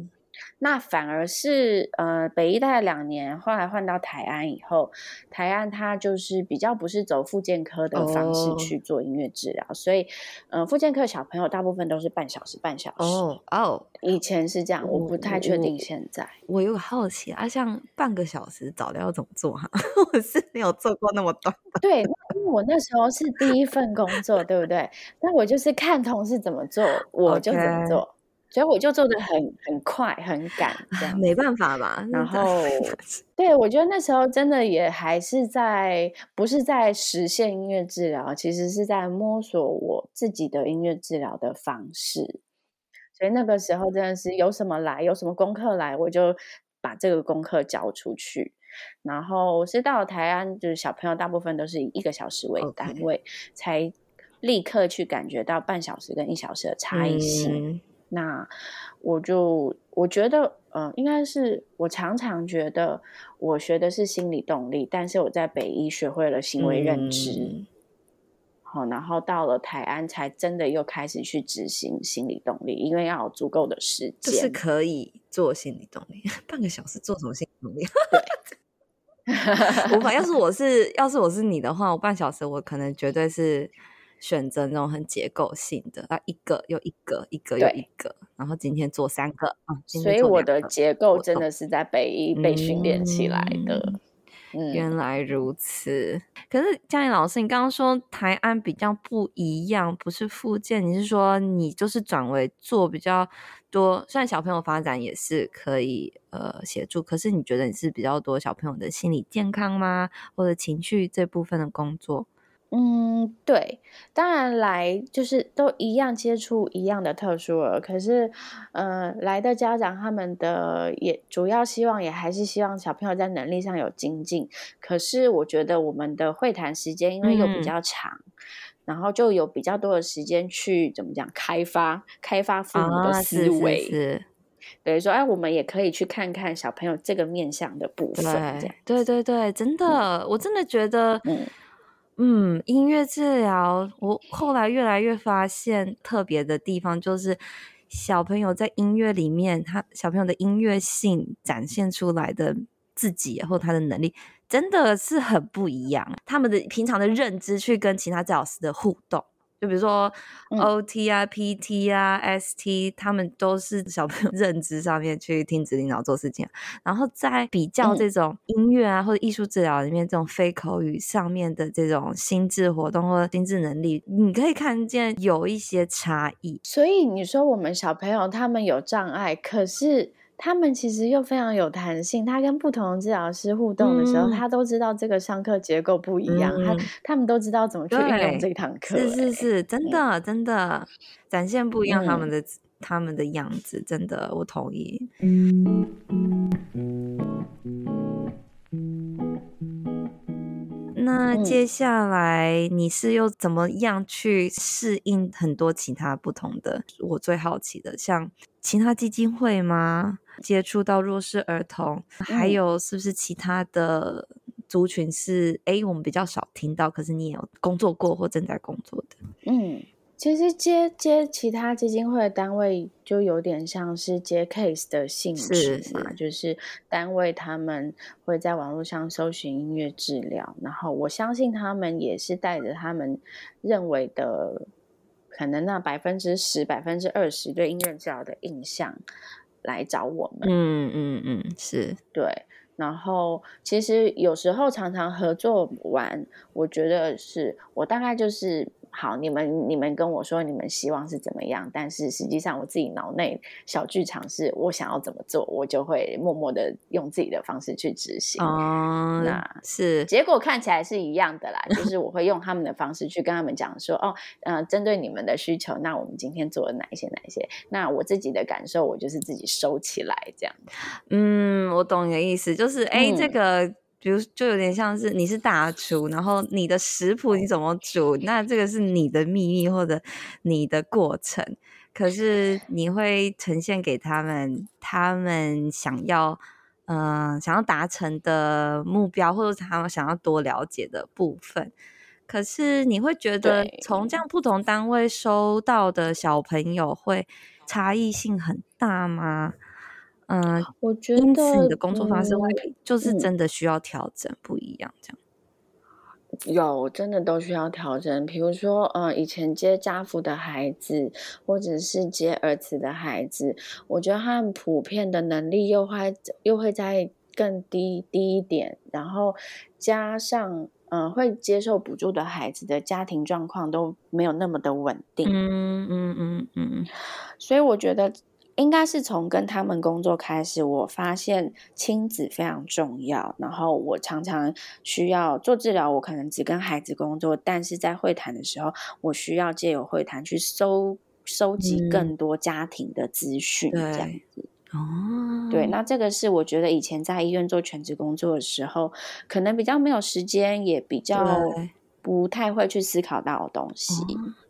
那反而是呃，北医大概两年，后来换到台安以后，台安它就是比较不是走复健科的方式去做音乐治疗，oh. 所以呃，复健科小朋友大部分都是半小时半小时。哦哦，以前是这样，我不太确定现在。我，我有个好奇啊，像半个小时早疗要怎么做哈？我是没有做过那么短。对，因为我那时候是第一份工作，对不对？那我就是看同事怎么做，我就怎么做。Okay. 所以我就做的很很快很赶，这样没办法吧。然后，对，我觉得那时候真的也还是在不是在实现音乐治疗，其实是在摸索我自己的音乐治疗的方式。所以那个时候真的是有什么来，有什么功课来，我就把这个功课交出去。然后我是到了台湾，就是小朋友大部分都是以一个小时为单位.才立刻去感觉到半小时跟一小时的差异性。嗯那我就我觉得，呃，应该是我常常觉得我学的是心理动力，但是我在北医学会了行为认知，好、嗯，然后到了台安才真的又开始去执行心理动力，因为要有足够的时间，就是可以做心理动力，半个小时做什么心理动力？对，无法。要是我是，要是我是你的话，我半小时我可能绝对是。选择那种很结构性的，啊，一个又一个，一个又一个，然后今天做三个啊。所以我的结构真的是在北医被训练起来的。原来如此。可是嘉玲老师，你刚刚说台安比较不一样，不是复健，你是说你就是转为做比较多？虽然小朋友发展也是可以呃协助，可是你觉得你是比较多小朋友的心理健康吗？或者情绪这部分的工作？嗯，对，当然来就是都一样接触一样的特殊儿，可是，呃，来的家长他们的也主要希望也还是希望小朋友在能力上有精进。可是我觉得我们的会谈时间因为又比较长，嗯、然后就有比较多的时间去怎么讲开发开发父母的思维。啊、是是是对，说哎，我们也可以去看看小朋友这个面向的部分。对对对对，真的，嗯、我真的觉得，嗯。嗯，音乐治疗，我后来越来越发现特别的地方，就是小朋友在音乐里面，他小朋友的音乐性展现出来的自己，或他的能力，真的是很不一样。他们的平常的认知去跟其他教师的互动。就比如说 OT 啊、嗯、PT 啊、ST，他们都是小朋友认知上面去听指令然后做事情，然后在比较这种音乐啊或者艺术治疗里面这种非口语上面的这种心智活动或者心智能力，你可以看见有一些差异。所以你说我们小朋友他们有障碍，可是。他们其实又非常有弹性，他跟不同的治疗师互动的时候，嗯、他都知道这个上课结构不一样，嗯、他他们都知道怎么去运用这堂课。是是是，真的、嗯、真的展现不一样他们的、嗯、他们的样子，真的我同意。嗯那接下来你是又怎么样去适应很多其他不同的？我最好奇的，像其他基金会吗？接触到弱势儿童，还有是不是其他的族群是哎、嗯，我们比较少听到，可是你也有工作过或正在工作的？嗯，其实接接其他基金会的单位，就有点像是接 case 的性质嘛，是是就是单位他们会在网络上搜寻音乐治疗，然后我相信他们也是带着他们认为的可能那百分之十、百分之二十对音乐治疗的印象。来找我们，嗯嗯嗯，是对。然后其实有时候常常合作完，我觉得是我大概就是。好，你们你们跟我说你们希望是怎么样，但是实际上我自己脑内小剧场是我想要怎么做，我就会默默的用自己的方式去执行。哦，那是结果看起来是一样的啦，就是我会用他们的方式去跟他们讲说，哦，嗯、呃，针对你们的需求，那我们今天做了哪一些哪一些，那我自己的感受，我就是自己收起来这样。嗯，我懂你的意思，就是哎，这个。比如就有点像是你是大厨，然后你的食谱你怎么煮，那这个是你的秘密或者你的过程，可是你会呈现给他们，他们想要嗯、呃、想要达成的目标，或者他们想要多了解的部分，可是你会觉得从这样不同单位收到的小朋友会差异性很大吗？嗯，我觉得因此你的工作方式会就是真的需要调整，不一样这样。有真的都需要调整，比如说，嗯，以前接家父的孩子，或者是接儿子的孩子，我觉得他们普遍的能力又会又会再更低低一点，然后加上，嗯，会接受补助的孩子的家庭状况都没有那么的稳定。嗯嗯嗯嗯，所以我觉得。应该是从跟他们工作开始，我发现亲子非常重要。然后我常常需要做治疗，我可能只跟孩子工作，但是在会谈的时候，我需要借由会谈去收收集更多家庭的资讯，这样子。哦，对，那这个是我觉得以前在医院做全职工作的时候，可能比较没有时间，也比较不太会去思考到的东西。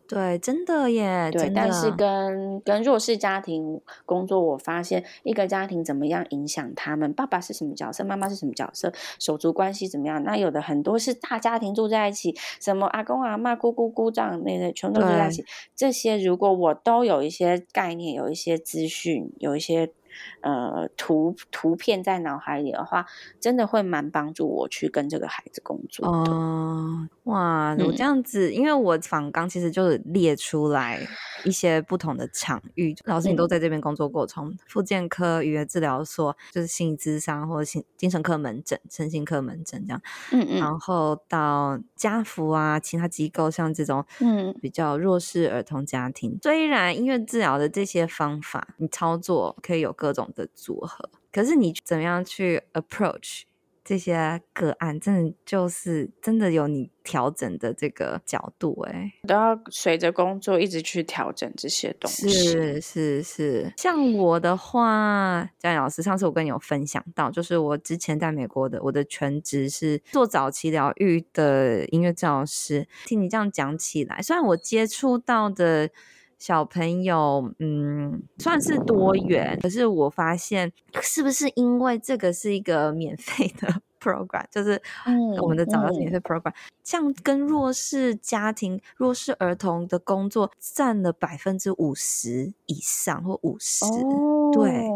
对，真的耶。对，但是跟跟弱势家庭工作，我发现一个家庭怎么样影响他们，爸爸是什么角色，妈妈是什么角色，手足关系怎么样？那有的很多是大家庭住在一起，什么阿公阿嬷、姑姑姑丈那些全都住在一起。这些如果我都有一些概念，有一些资讯，有一些。呃，图图片在脑海里的话，真的会蛮帮助我去跟这个孩子工作。哦、呃，哇，我这样子，嗯、因为我访刚其实就是列出来一些不同的场域，老师你都在这边工作过，从复健科、语言治疗所，就是心理咨商或者心精神科门诊、身心科门诊这样，嗯嗯，然后到家扶啊，其他机构像这种，嗯，比较弱势儿童家庭，嗯、虽然音乐治疗的这些方法，你操作可以有个。各种的组合，可是你怎么样去 approach 这些个案，真的就是真的有你调整的这个角度，哎，都要随着工作一直去调整这些东西。是是是，像我的话，嘉玲老师，上次我跟你有分享到，就是我之前在美国的，我的全职是做早期疗愈的音乐治疗师。听你这样讲起来，虽然我接触到的。小朋友，嗯，算是多元，可是我发现，是不是因为这个是一个免费的 program，就是我们的早教免费 program，这样跟弱势家庭、弱势儿童的工作占了百分之五十以上或五十，哦，对，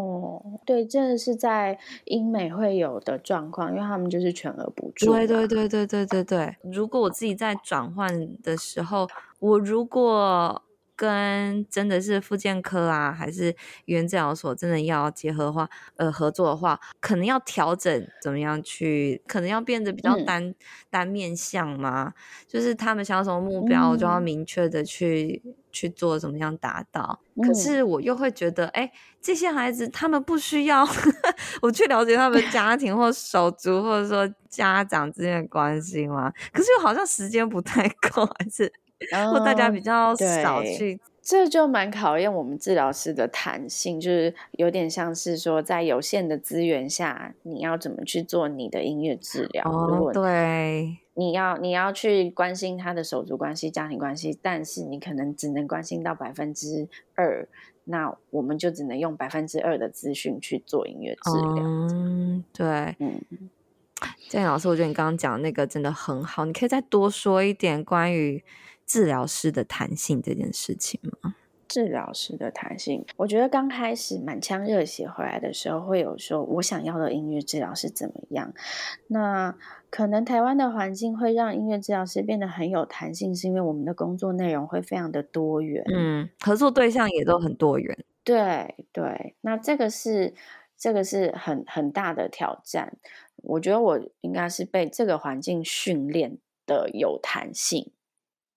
对，这是在英美会有的状况，因为他们就是全额补助。对对对对对对对，如果我自己在转换的时候，我如果跟真的是复健科啊，还是语言治疗所真的要结合的话，呃，合作的话，可能要调整怎么样去，可能要变得比较单、嗯、单面向嘛，就是他们想要什么目标，我就要明确的去、嗯、去做怎么样达到。可是我又会觉得，哎、欸，这些孩子他们不需要 我去了解他们家庭或手足，或者说家长之间的关系吗？可是又好像时间不太够，还是？然后大家比较少去，这就蛮考验我们治疗师的弹性，就是有点像是说，在有限的资源下，你要怎么去做你的音乐治疗？哦，对，你要你要去关心他的手足关系、家庭关系，但是你可能只能关心到百分之二，那我们就只能用百分之二的资讯去做音乐治疗。嗯，对，嗯。嘉玲老师，我觉得你刚刚讲的那个真的很好，你可以再多说一点关于。治疗师的弹性这件事情吗？治疗师的弹性，我觉得刚开始满腔热血回来的时候，会有说我想要的音乐治疗是怎么样。那可能台湾的环境会让音乐治疗师变得很有弹性，是因为我们的工作内容会非常的多元，嗯，合作对象也都很多元。对对，那这个是这个是很很大的挑战。我觉得我应该是被这个环境训练的有弹性。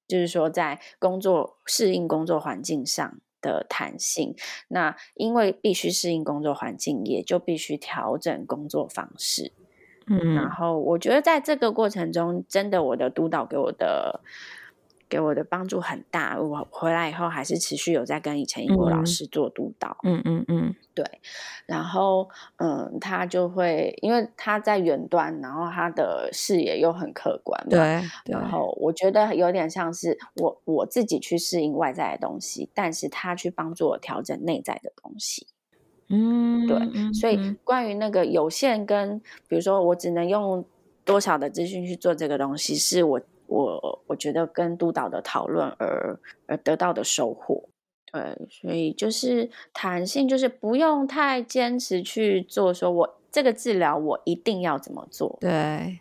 就是说，在工作适应工作环境上的弹性，那因为必须适应工作环境，也就必须调整工作方式。嗯，然后我觉得在这个过程中，真的我的督导给我的。给我的帮助很大，我回来以后还是持续有在跟以前英国老师做督导，嗯嗯嗯，对，然后嗯，他就会因为他在远端，然后他的视野又很客观，对，然。后我觉得有点像是我我自己去适应外在的东西，但是他去帮助我调整内在的东西，嗯，对，所以关于那个有限跟比如说我只能用多少的资讯去做这个东西，是我。我我觉得跟督导的讨论而而得到的收获，对，所以就是弹性，就是不用太坚持去做，说我这个治疗我一定要怎么做，对。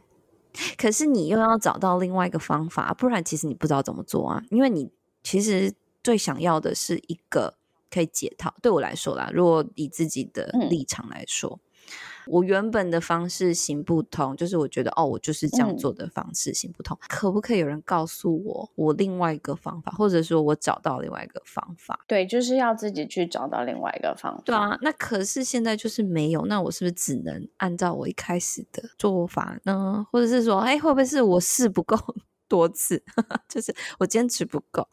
可是你又要找到另外一个方法，不然其实你不知道怎么做啊，因为你其实最想要的是一个可以解套。对我来说啦，如果以自己的立场来说。嗯我原本的方式行不通，就是我觉得哦，我就是这样做的方式行不通。嗯、可不可以有人告诉我我另外一个方法，或者说我找到另外一个方法？对，就是要自己去找到另外一个方法。对啊，那可是现在就是没有，那我是不是只能按照我一开始的做法呢？或者是说，哎，会不会是我试不够？多次，就是我坚持不够，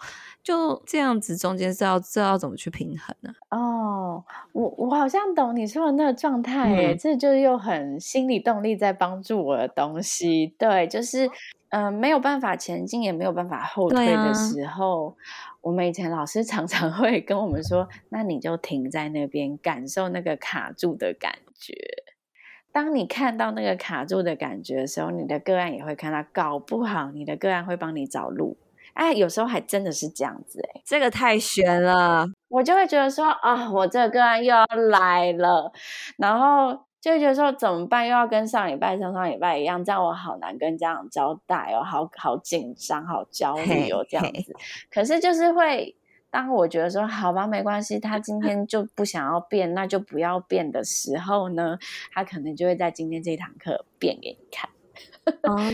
就这样子，中间是要知道怎么去平衡呢？哦，我我好像懂你说的那个状态，哎、嗯，这就是又很心理动力在帮助我的东西。对，就是嗯、呃，没有办法前进，也没有办法后退的时候，啊、我们以前老师常常 会跟我们说，那你就停在那边，感受那个卡住的感觉。当你看到那个卡住的感觉的时候，你的个案也会看到，搞不好你的个案会帮你找路。哎，有时候还真的是这样子哎，这个太悬了，我就会觉得说啊、哦，我这个个案又要来了，然后就会觉得说怎么办？又要跟上礼拜、上上礼拜一样，这样我好难跟家长交代哦，好好紧张、好焦虑哦，这样子。可是就是会。当我觉得说好吧，没关系，他今天就不想要变，那就不要变的时候呢，他可能就会在今天这堂课变给你看。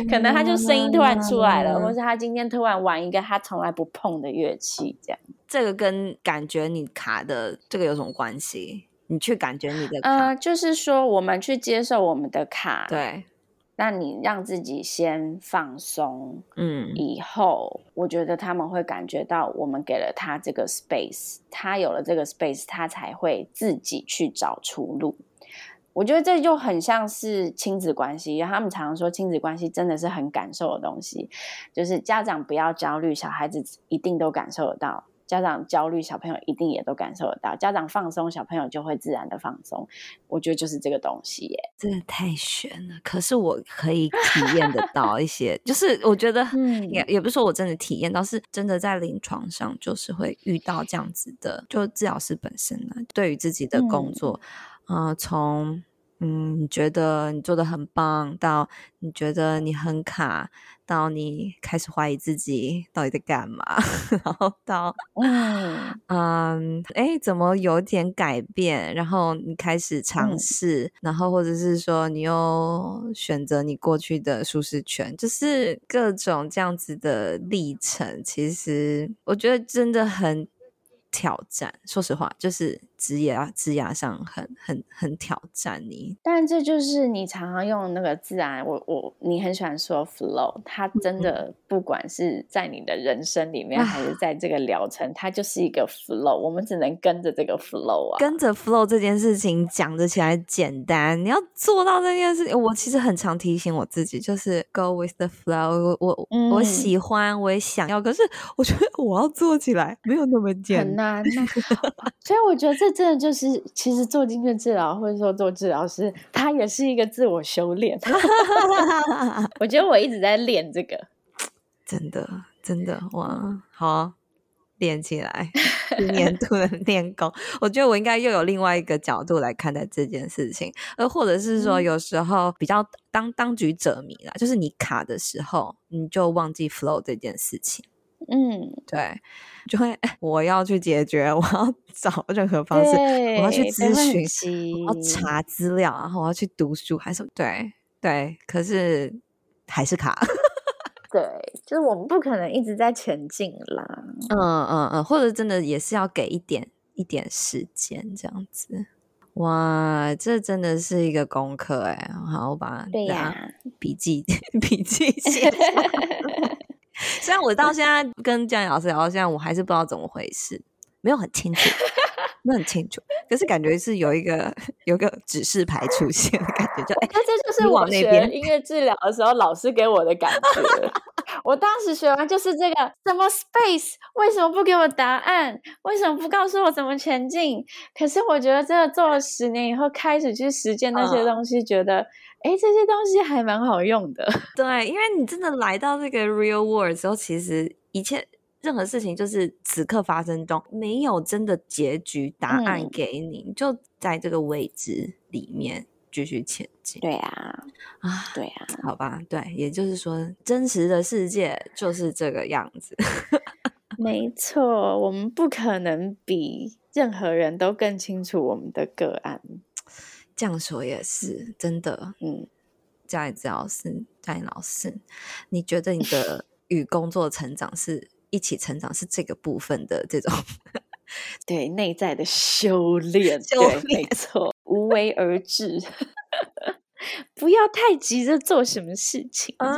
可能他就声音突然出来了，或是他今天突然玩一个他从来不碰的乐器，这样。这个跟感觉你卡的这个有什么关系？你去感觉你的卡，呃，就是说我们去接受我们的卡，对。那你让自己先放松，嗯，以后我觉得他们会感觉到我们给了他这个 space，他有了这个 space，他才会自己去找出路。我觉得这就很像是亲子关系，他们常常说亲子关系真的是很感受的东西，就是家长不要焦虑，小孩子一定都感受得到。家长焦虑，小朋友一定也都感受得到；家长放松，小朋友就会自然的放松。我觉得就是这个东西耶，真的太玄了。可是我可以体验得到一些，就是我觉得，嗯，也也不是说我真的体验到，是真的在临床上就是会遇到这样子的，就治疗师本身呢，对于自己的工作，嗯，呃，从。嗯，你觉得你做的很棒，到你觉得你很卡，到你开始怀疑自己到底在干嘛，然后到嗯嗯，哎，怎么有点改变？然后你开始尝试，嗯、然后或者是说你又选择你过去的舒适圈，就是各种这样子的历程。其实我觉得真的很挑战。说实话，就是。职业啊，职涯上很很很挑战你，但这就是你常常用那个自然。我我你很喜欢说 flow，它真的不管是在你的人生里面，还是在这个疗程，它就是一个 flow。我们只能跟着这个 flow 啊，跟着 flow 这件事情讲得起来简单，你要做到这件事情，我其实很常提醒我自己，就是 go with the flow 我。我、嗯、我喜欢，我也想要，可是我觉得我要做起来没有那么简单，很 难。所以我觉得这。这真的就是，其实做音乐治疗或者说做治疗师，他也是一个自我修炼。我觉得我一直在练这个，真的真的哇，好练起来，年度的练功。我觉得我应该又有另外一个角度来看待这件事情，呃，或者是说有时候比较当当局者迷啦，就是你卡的时候，你就忘记 flow 这件事情。嗯，对，就会我要去解决，我要 找任何方式，我要去咨询，我要查资料，然后我要去读书，还是对对，可是还是卡。对，就是我们不可能一直在前进啦。嗯嗯嗯，或者真的也是要给一点一点时间这样子。哇，这真的是一个功课哎，好，我把对呀笔记 笔记写虽然我到现在跟姜老师聊到现在，我还是不知道怎么回事，没有很清楚，没有很清楚，可是感觉是有一个有一个指示牌出现的感觉，就哎，那这就是我学音乐治疗的时候老师给我的感觉。我当时学完就是这个，什么 space？为什么不给我答案？为什么不告诉我怎么前进？可是我觉得真的做了十年以后，开始去实践那些东西，觉得。哎，这些东西还蛮好用的。对，因为你真的来到这个 real world 之后，其实一切任何事情就是此刻发生中，没有真的结局答案给你，嗯、就在这个位置里面继续前进。对啊，啊，对啊，好吧，对，也就是说，真实的世界就是这个样子。没错，我们不可能比任何人都更清楚我们的个案。这样说也是真的，嗯，家里治疗师，家里老师，你觉得你的 与工作成长是一起成长，是这个部分的这种 对内在的修炼，修炼对，没错，无为而治，不要太急着做什么事情啊，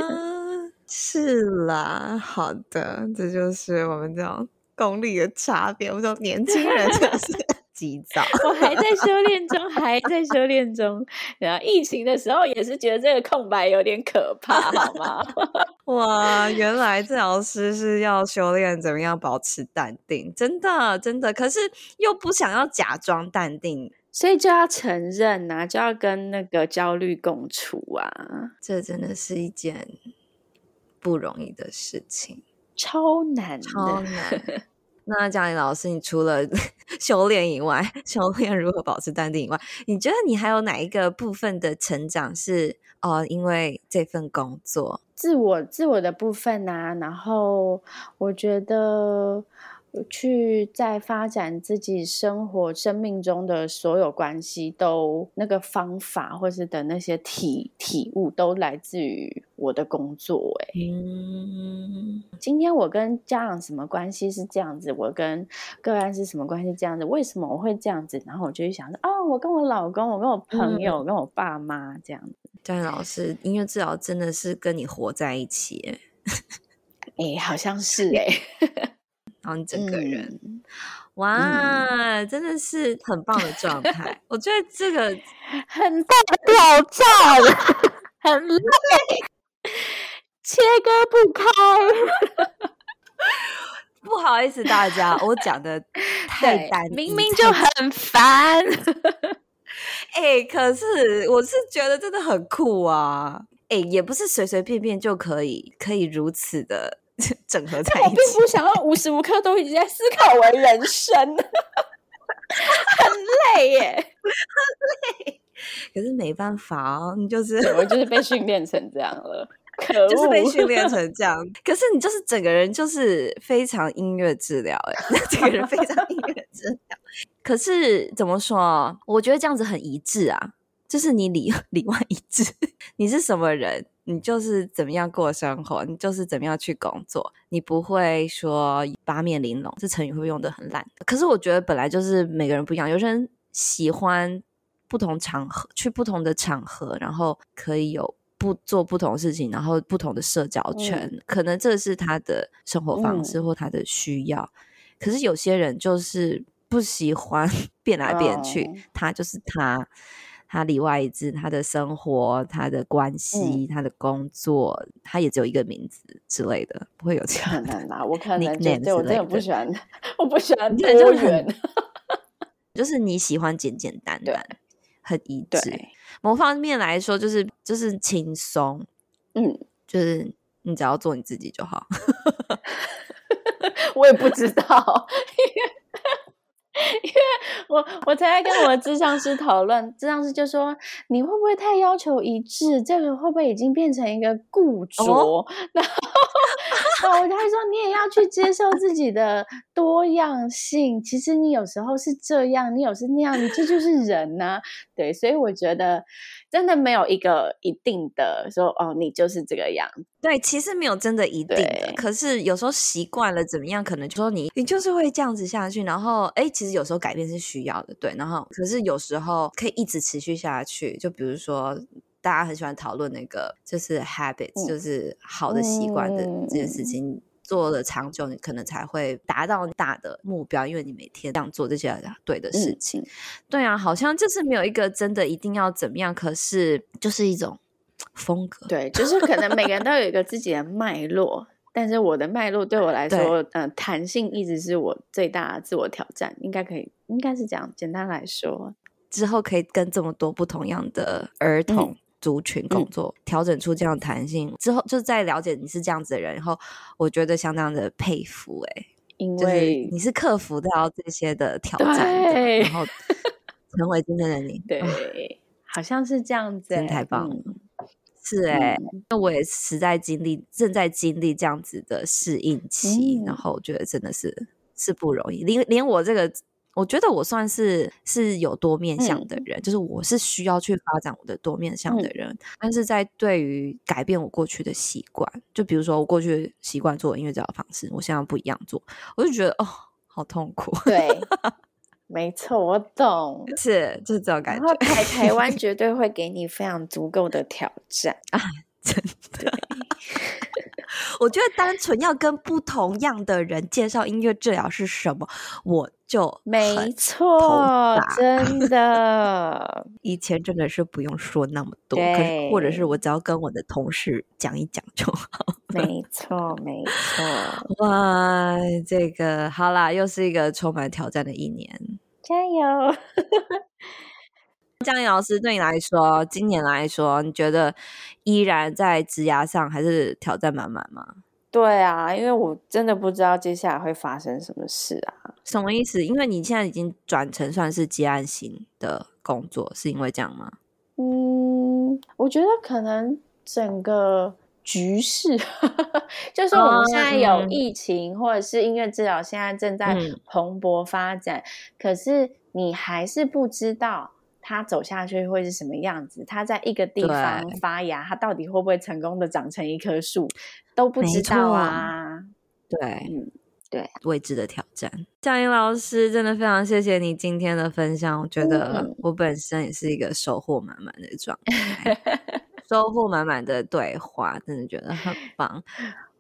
是啦，好的，这就是我们这种功力的差别，我们这种年轻人就是。急躁，我还在修炼中，还在修炼中。然后疫情的时候也是觉得这个空白有点可怕，好吗？哇，原来治疗师是要修炼怎么样保持淡定，真的真的。可是又不想要假装淡定，所以就要承认呐、啊，就要跟那个焦虑共处啊。这真的是一件不容易的事情，超难，超难。那嘉玲老师，你除了 修炼以外，修炼如何保持淡定以外，你觉得你还有哪一个部分的成长是哦，因为这份工作，自我自我的部分啊？然后我觉得。去在发展自己生活、生命中的所有关系，都那个方法，或是的那些体体悟，都来自于我的工作。哎，嗯，今天我跟家长什么关系是这样子？我跟个案是什么关系这样子？为什么我会这样子？然后我就去想说，哦，我跟我老公，我跟我朋友，嗯、跟我爸妈这样子。嘉玲老师，音乐治疗真的是跟你活在一起，哎，好像是哎，整个人，嗯、哇，真的是很棒的状态。我觉得这个 很大的挑战，很累，切割不开。不好意思，大家，我讲的太单，明明就很烦。哎、欸，可是我是觉得真的很酷啊！哎、欸，也不是随随便便就可以可以如此的 整合在一起。我并不想要无时无刻都一直在思考我的人生，很累耶，很累。可是没办法哦，你就是我就是被训练成这样了。就是被训练成这样，可是你就是整个人就是非常音乐治疗哎，整个人非常音乐治疗。可是怎么说？我觉得这样子很一致啊，就是你里 里外一致。你是什么人，你就是怎么样过生活，你就是怎么样去工作，你不会说八面玲珑。这成语会用的很烂。可是我觉得本来就是每个人不一样，有些人喜欢不同场合，去不同的场合，然后可以有。不做不同的事情，然后不同的社交圈，嗯、可能这是他的生活方式或他的需要。嗯、可是有些人就是不喜欢 变来变去，哦、他就是他，他里外一致，他的生活、他的关系、嗯、他的工作，他也只有一个名字之类的，不会有这样的。我可能对，对我真的不喜欢，我不喜欢多元，就是你喜欢简简单单。很一致，某方面来说就是就是轻松，嗯，就是你只要做你自己就好。我也不知道。因为我我才在跟我的咨商师讨论，智商师就说，你会不会太要求一致？这个会不会已经变成一个固着？哦、然后，然后我就会说，你也要去接受自己的多样性。其实你有时候是这样，你有时那样，你这就是人呐、啊。对，所以我觉得。真的没有一个一定的说哦，你就是这个样。对，其实没有真的一定的。可是有时候习惯了怎么样，可能就说你你就是会这样子下去。然后哎，其实有时候改变是需要的，对。然后可是有时候可以一直持续下去。就比如说大家很喜欢讨论那个，就是 habit，、嗯、就是好的习惯的这件事情。嗯做了长久，你可能才会达到大的目标，因为你每天这样做这些对的事情。嗯、对啊，好像就是没有一个真的一定要怎么样，可是就是一种风格。对，就是可能每个人都有一个自己的脉络，但是我的脉络对我来说，嗯、呃，弹性一直是我最大的自我挑战，应该可以，应该是这样。简单来说，之后可以跟这么多不同样的儿童。嗯族群工作，调整出这样的弹性、嗯、之后，就再了解你是这样子的人，然后我觉得相当的佩服哎、欸，因为你是克服掉这些的挑战，对然后 成为今天的你，对，嗯、好像是这样子、欸，真太棒了，嗯、是哎、欸，那、嗯、我也实在经历，正在经历这样子的适应期，嗯、然后我觉得真的是是不容易，连连我这个。我觉得我算是是有多面向的人，嗯、就是我是需要去发展我的多面向的人。嗯、但是在对于改变我过去的习惯，就比如说我过去习惯做音乐这样方式，我现在不一样做，我就觉得哦，好痛苦。对，没错，我懂，是就是这种感觉。然后台台湾 绝对会给你非常足够的挑战啊，真的。我觉得单纯要跟不同样的人介绍音乐治疗是什么，我就没错，真的。以前真的是不用说那么多，可是或者是我只要跟我的同事讲一讲就好。没错，没错。哇，这个好啦，又是一个充满挑战的一年，加油！嘉玲老师，对你来说，今年来说，你觉得依然在职涯上还是挑战满满吗？对啊，因为我真的不知道接下来会发生什么事啊。什么意思？因为你现在已经转成算是接案型的工作，是因为这样吗？嗯，我觉得可能整个局势，就是我们现在有疫情，哦、或者是音乐治疗现在正在蓬勃发展，嗯、可是你还是不知道。它走下去会是什么样子？它在一个地方发芽，对它到底会不会成功的长成一棵树，都不知道啊。对，嗯，对，未知的挑战。嘉玲老师，真的非常谢谢你今天的分享，我觉得我本身也是一个收获满满的状态。收获满满的对话，真的觉得很棒。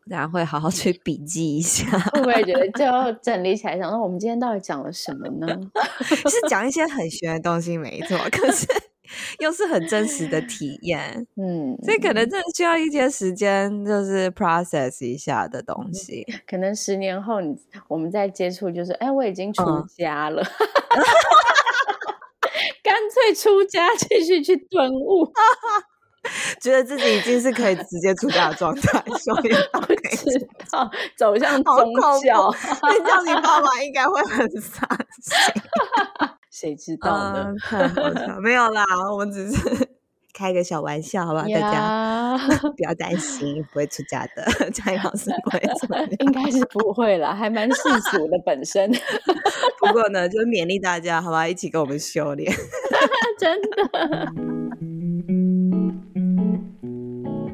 大家会好好去笔记一下，会不会觉得就 要整理起来，想说我们今天到底讲了什么呢？是讲一些很玄的东西，没错，可是 又是很真实的体验，嗯，所以可能真的需要一些时间，就是 process 一下的东西。可能十年后，你我们再接触，就是哎，我已经出家了，嗯、干脆出家，继续去顿悟。觉得自己已经是可以直接出家的状态，所以不知道走向宗教。那这样你爸妈应该会很伤心。谁知道呢？没有啦，我们只是开个小玩笑，好不好？大家不要担心，不会出家的，佳颖老师不会出家，应该是不会啦，还蛮世俗的本身。不过呢，就勉励大家，好不好？一起跟我们修炼，真的。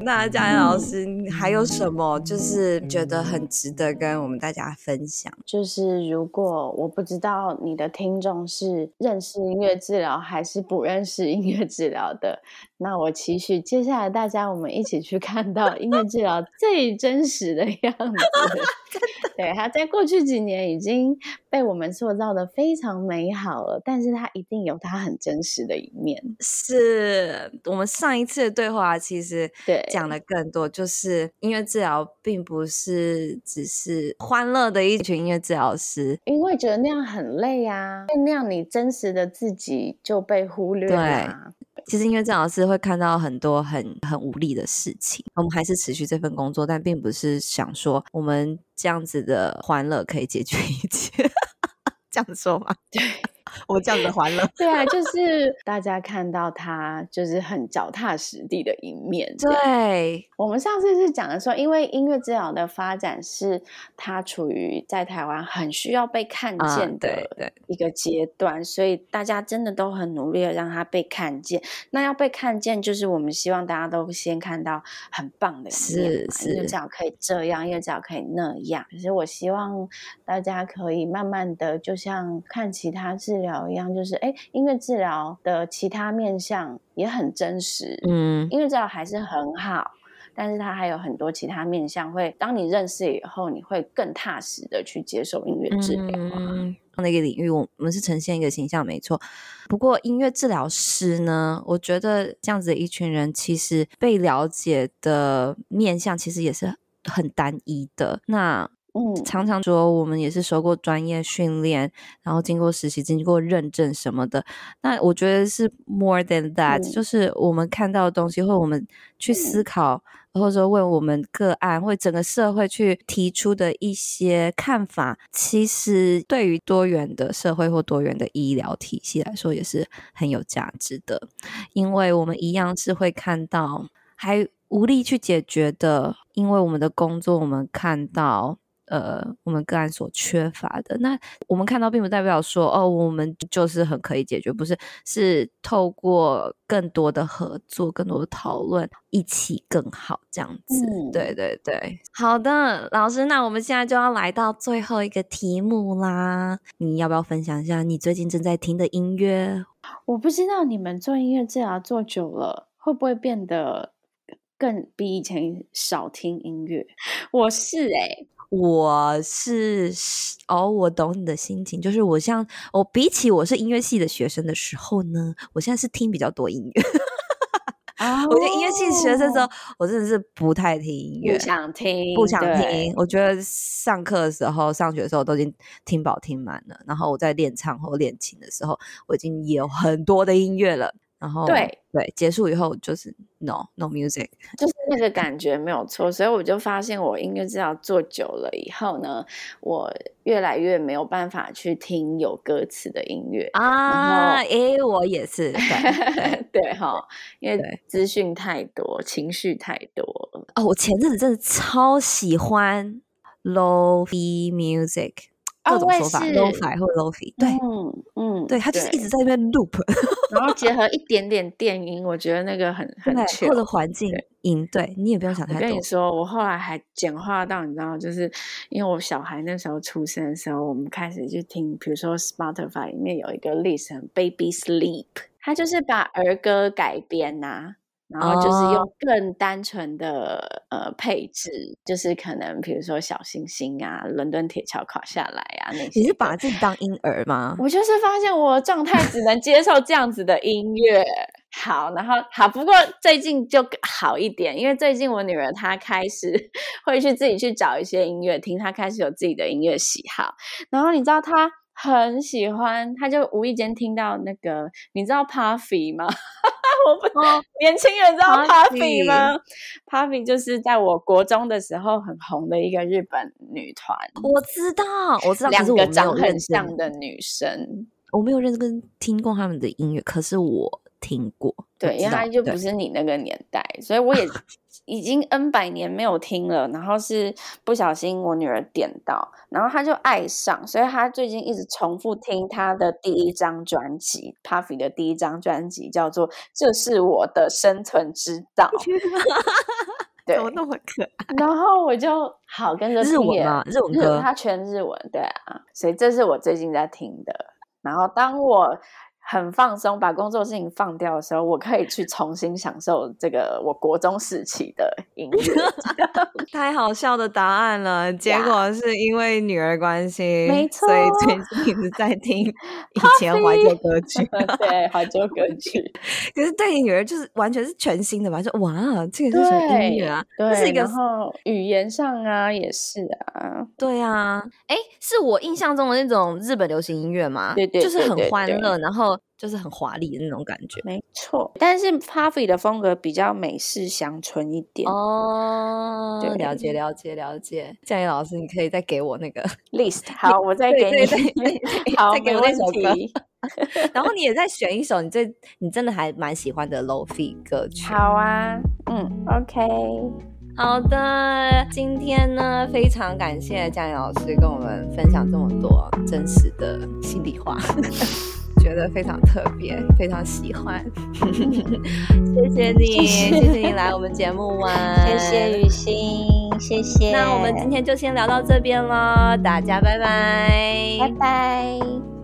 那佳妍老师，你还有什么就是觉得很值得跟我们大家分享？就是如果我不知道你的听众是认识音乐治疗还是不认识音乐治疗的。那我期许接下来大家我们一起去看到音乐治疗最真实的样子。对，它在过去几年已经被我们塑造的非常美好了，但是它一定有它很真实的一面。是我们上一次的对话其实对讲的更多，就是音乐治疗并不是只是欢乐的一群音乐治疗师，因为觉得那样很累啊，那样你真实的自己就被忽略了。其实因为郑老师会看到很多很很无力的事情，我们还是持续这份工作，但并不是想说我们这样子的欢乐可以解决一切，这样说吗？对。我这样子还了，对啊，就是大家看到他就是很脚踏实地的一面。对，我们上次是讲的说，因为音乐治疗的发展是它处于在台湾很需要被看见的一个阶段，所以大家真的都很努力的让他被看见。那要被看见，就是我们希望大家都先看到很棒的一面，是是，音乐治疗可以这样，音乐治疗可以那样。可是我希望大家可以慢慢的，就像看其他治疗。一样，就是哎，音乐治疗的其他面向也很真实。嗯，音乐治疗还是很好，但是它还有很多其他面向会，会当你认识以后，你会更踏实的去接受音乐治疗。嗯，那个领域，我们是呈现一个形象，没错。不过音乐治疗师呢，我觉得这样子的一群人，其实被了解的面向其实也是很单一的。那嗯，常常说我们也是受过专业训练，然后经过实习、经过认证什么的。那我觉得是 more than that，嗯，就是我们看到的东西，或我们去思考，嗯，或者说为我们个案或整个社会去提出的一些看法，其实对于多元的社会或多元的医疗体系来说，也是很有价值的。因为我们一样是会看到还无力去解决的，因为我们的工作，我们看到。呃，我们个案所缺乏的，那我们看到并不代表说哦，我们就是很可以解决，不是，是透过更多的合作、更多的讨论，一起更好这样子。嗯、对对对，好的，老师，那我们现在就要来到最后一个题目啦，你要不要分享一下你最近正在听的音乐？我不知道你们做音乐治疗做久了，会不会变得更比以前少听音乐？我是哎、欸。我是哦，我懂你的心情，就是我像我比起我是音乐系的学生的时候呢，我现在是听比较多音乐。啊、oh，我觉得音乐系学生的时候，我真的是不太听音乐，不想听，不想听。我觉得上课的时候、上学的时候都已经听饱听满了，然后我在练唱或练琴的时候，我已经有很多的音乐了。然后对对，结束以后就是 no no music，就是那个感觉没有错，所以我就发现我音乐治疗做久了以后呢，我越来越没有办法去听有歌词的音乐啊。诶，我也是，对 哈，因为资讯太多，情绪太多哦。我前阵子真的超喜欢 lo-fi music。各种说法，lo-fi 或 lo-fi，对，嗯嗯，对，他就是一直在那边 loop，然后结合一点点电音，我觉得那个很很或者环境音，对，你也不要想太多。我跟你说，我后来还简化到，你知道，就是因为我小孩那时候出生的时候，我们开始就听，比如说 Spotify 里面有一个 list，Baby Sleep，他就是把儿歌改编呐、啊。然后就是用更单纯的、哦、呃配置，就是可能比如说小星星啊，伦敦铁桥垮下来啊那些。你是把自己当婴儿吗？我就是发现我的状态只能接受这样子的音乐。好，然后好，不过最近就好一点，因为最近我女儿她开始 会去自己去找一些音乐听，她开始有自己的音乐喜好。然后你知道她很喜欢，她就无意间听到那个，你知道 Puffy 吗？我不知道，年轻人知道 Puffy 吗？Puffy 就是在我国中的时候很红的一个日本女团。我知道，我知道，两个长很像的女生，我没有认真听过他们的音乐，可是我。听过，对，因为他就不是你那个年代，所以我也 已经 N 百年没有听了。然后是不小心我女儿点到，然后她就爱上，所以她最近一直重复听她的第一张专辑，Puffy 的第一张专辑叫做《这是我的生存之道》。对，怎么那么可爱？然后我就好跟着日文嘛，日文歌，他全日文，对啊，所以这是我最近在听的。然后当我。很放松，把工作事情放掉的时候，我可以去重新享受这个我国中时期的音乐。太好笑的答案了，结果是因为女儿关系，没错，所以最近一直在听以前怀旧歌曲，对，怀旧歌曲。可是对你女儿就是完全是全新的吧？就哇，这个是什么音乐啊？对，是一个然后语言上啊也是啊，对啊，哎，是我印象中的那种日本流行音乐嘛？对对，就是很欢乐，然后。就是很华丽的那种感觉，没错。但是 Puffy 的风格比较美式乡村一点哦。对，了解了解了解。佳怡老师，你可以再给我那个 list。好，我再给你。好，再给我那首歌。然后你也 再选一首你最你真的还蛮喜欢的 Lo-Fi 歌曲。好啊，嗯，OK，好的。今天呢，非常感谢佳怡老师跟我们分享这么多真实的心里话。觉得非常特别，非常喜欢，谢谢你，谢谢你来我们节目玩，谢谢雨欣，谢谢。那我们今天就先聊到这边喽，大家拜拜，拜拜。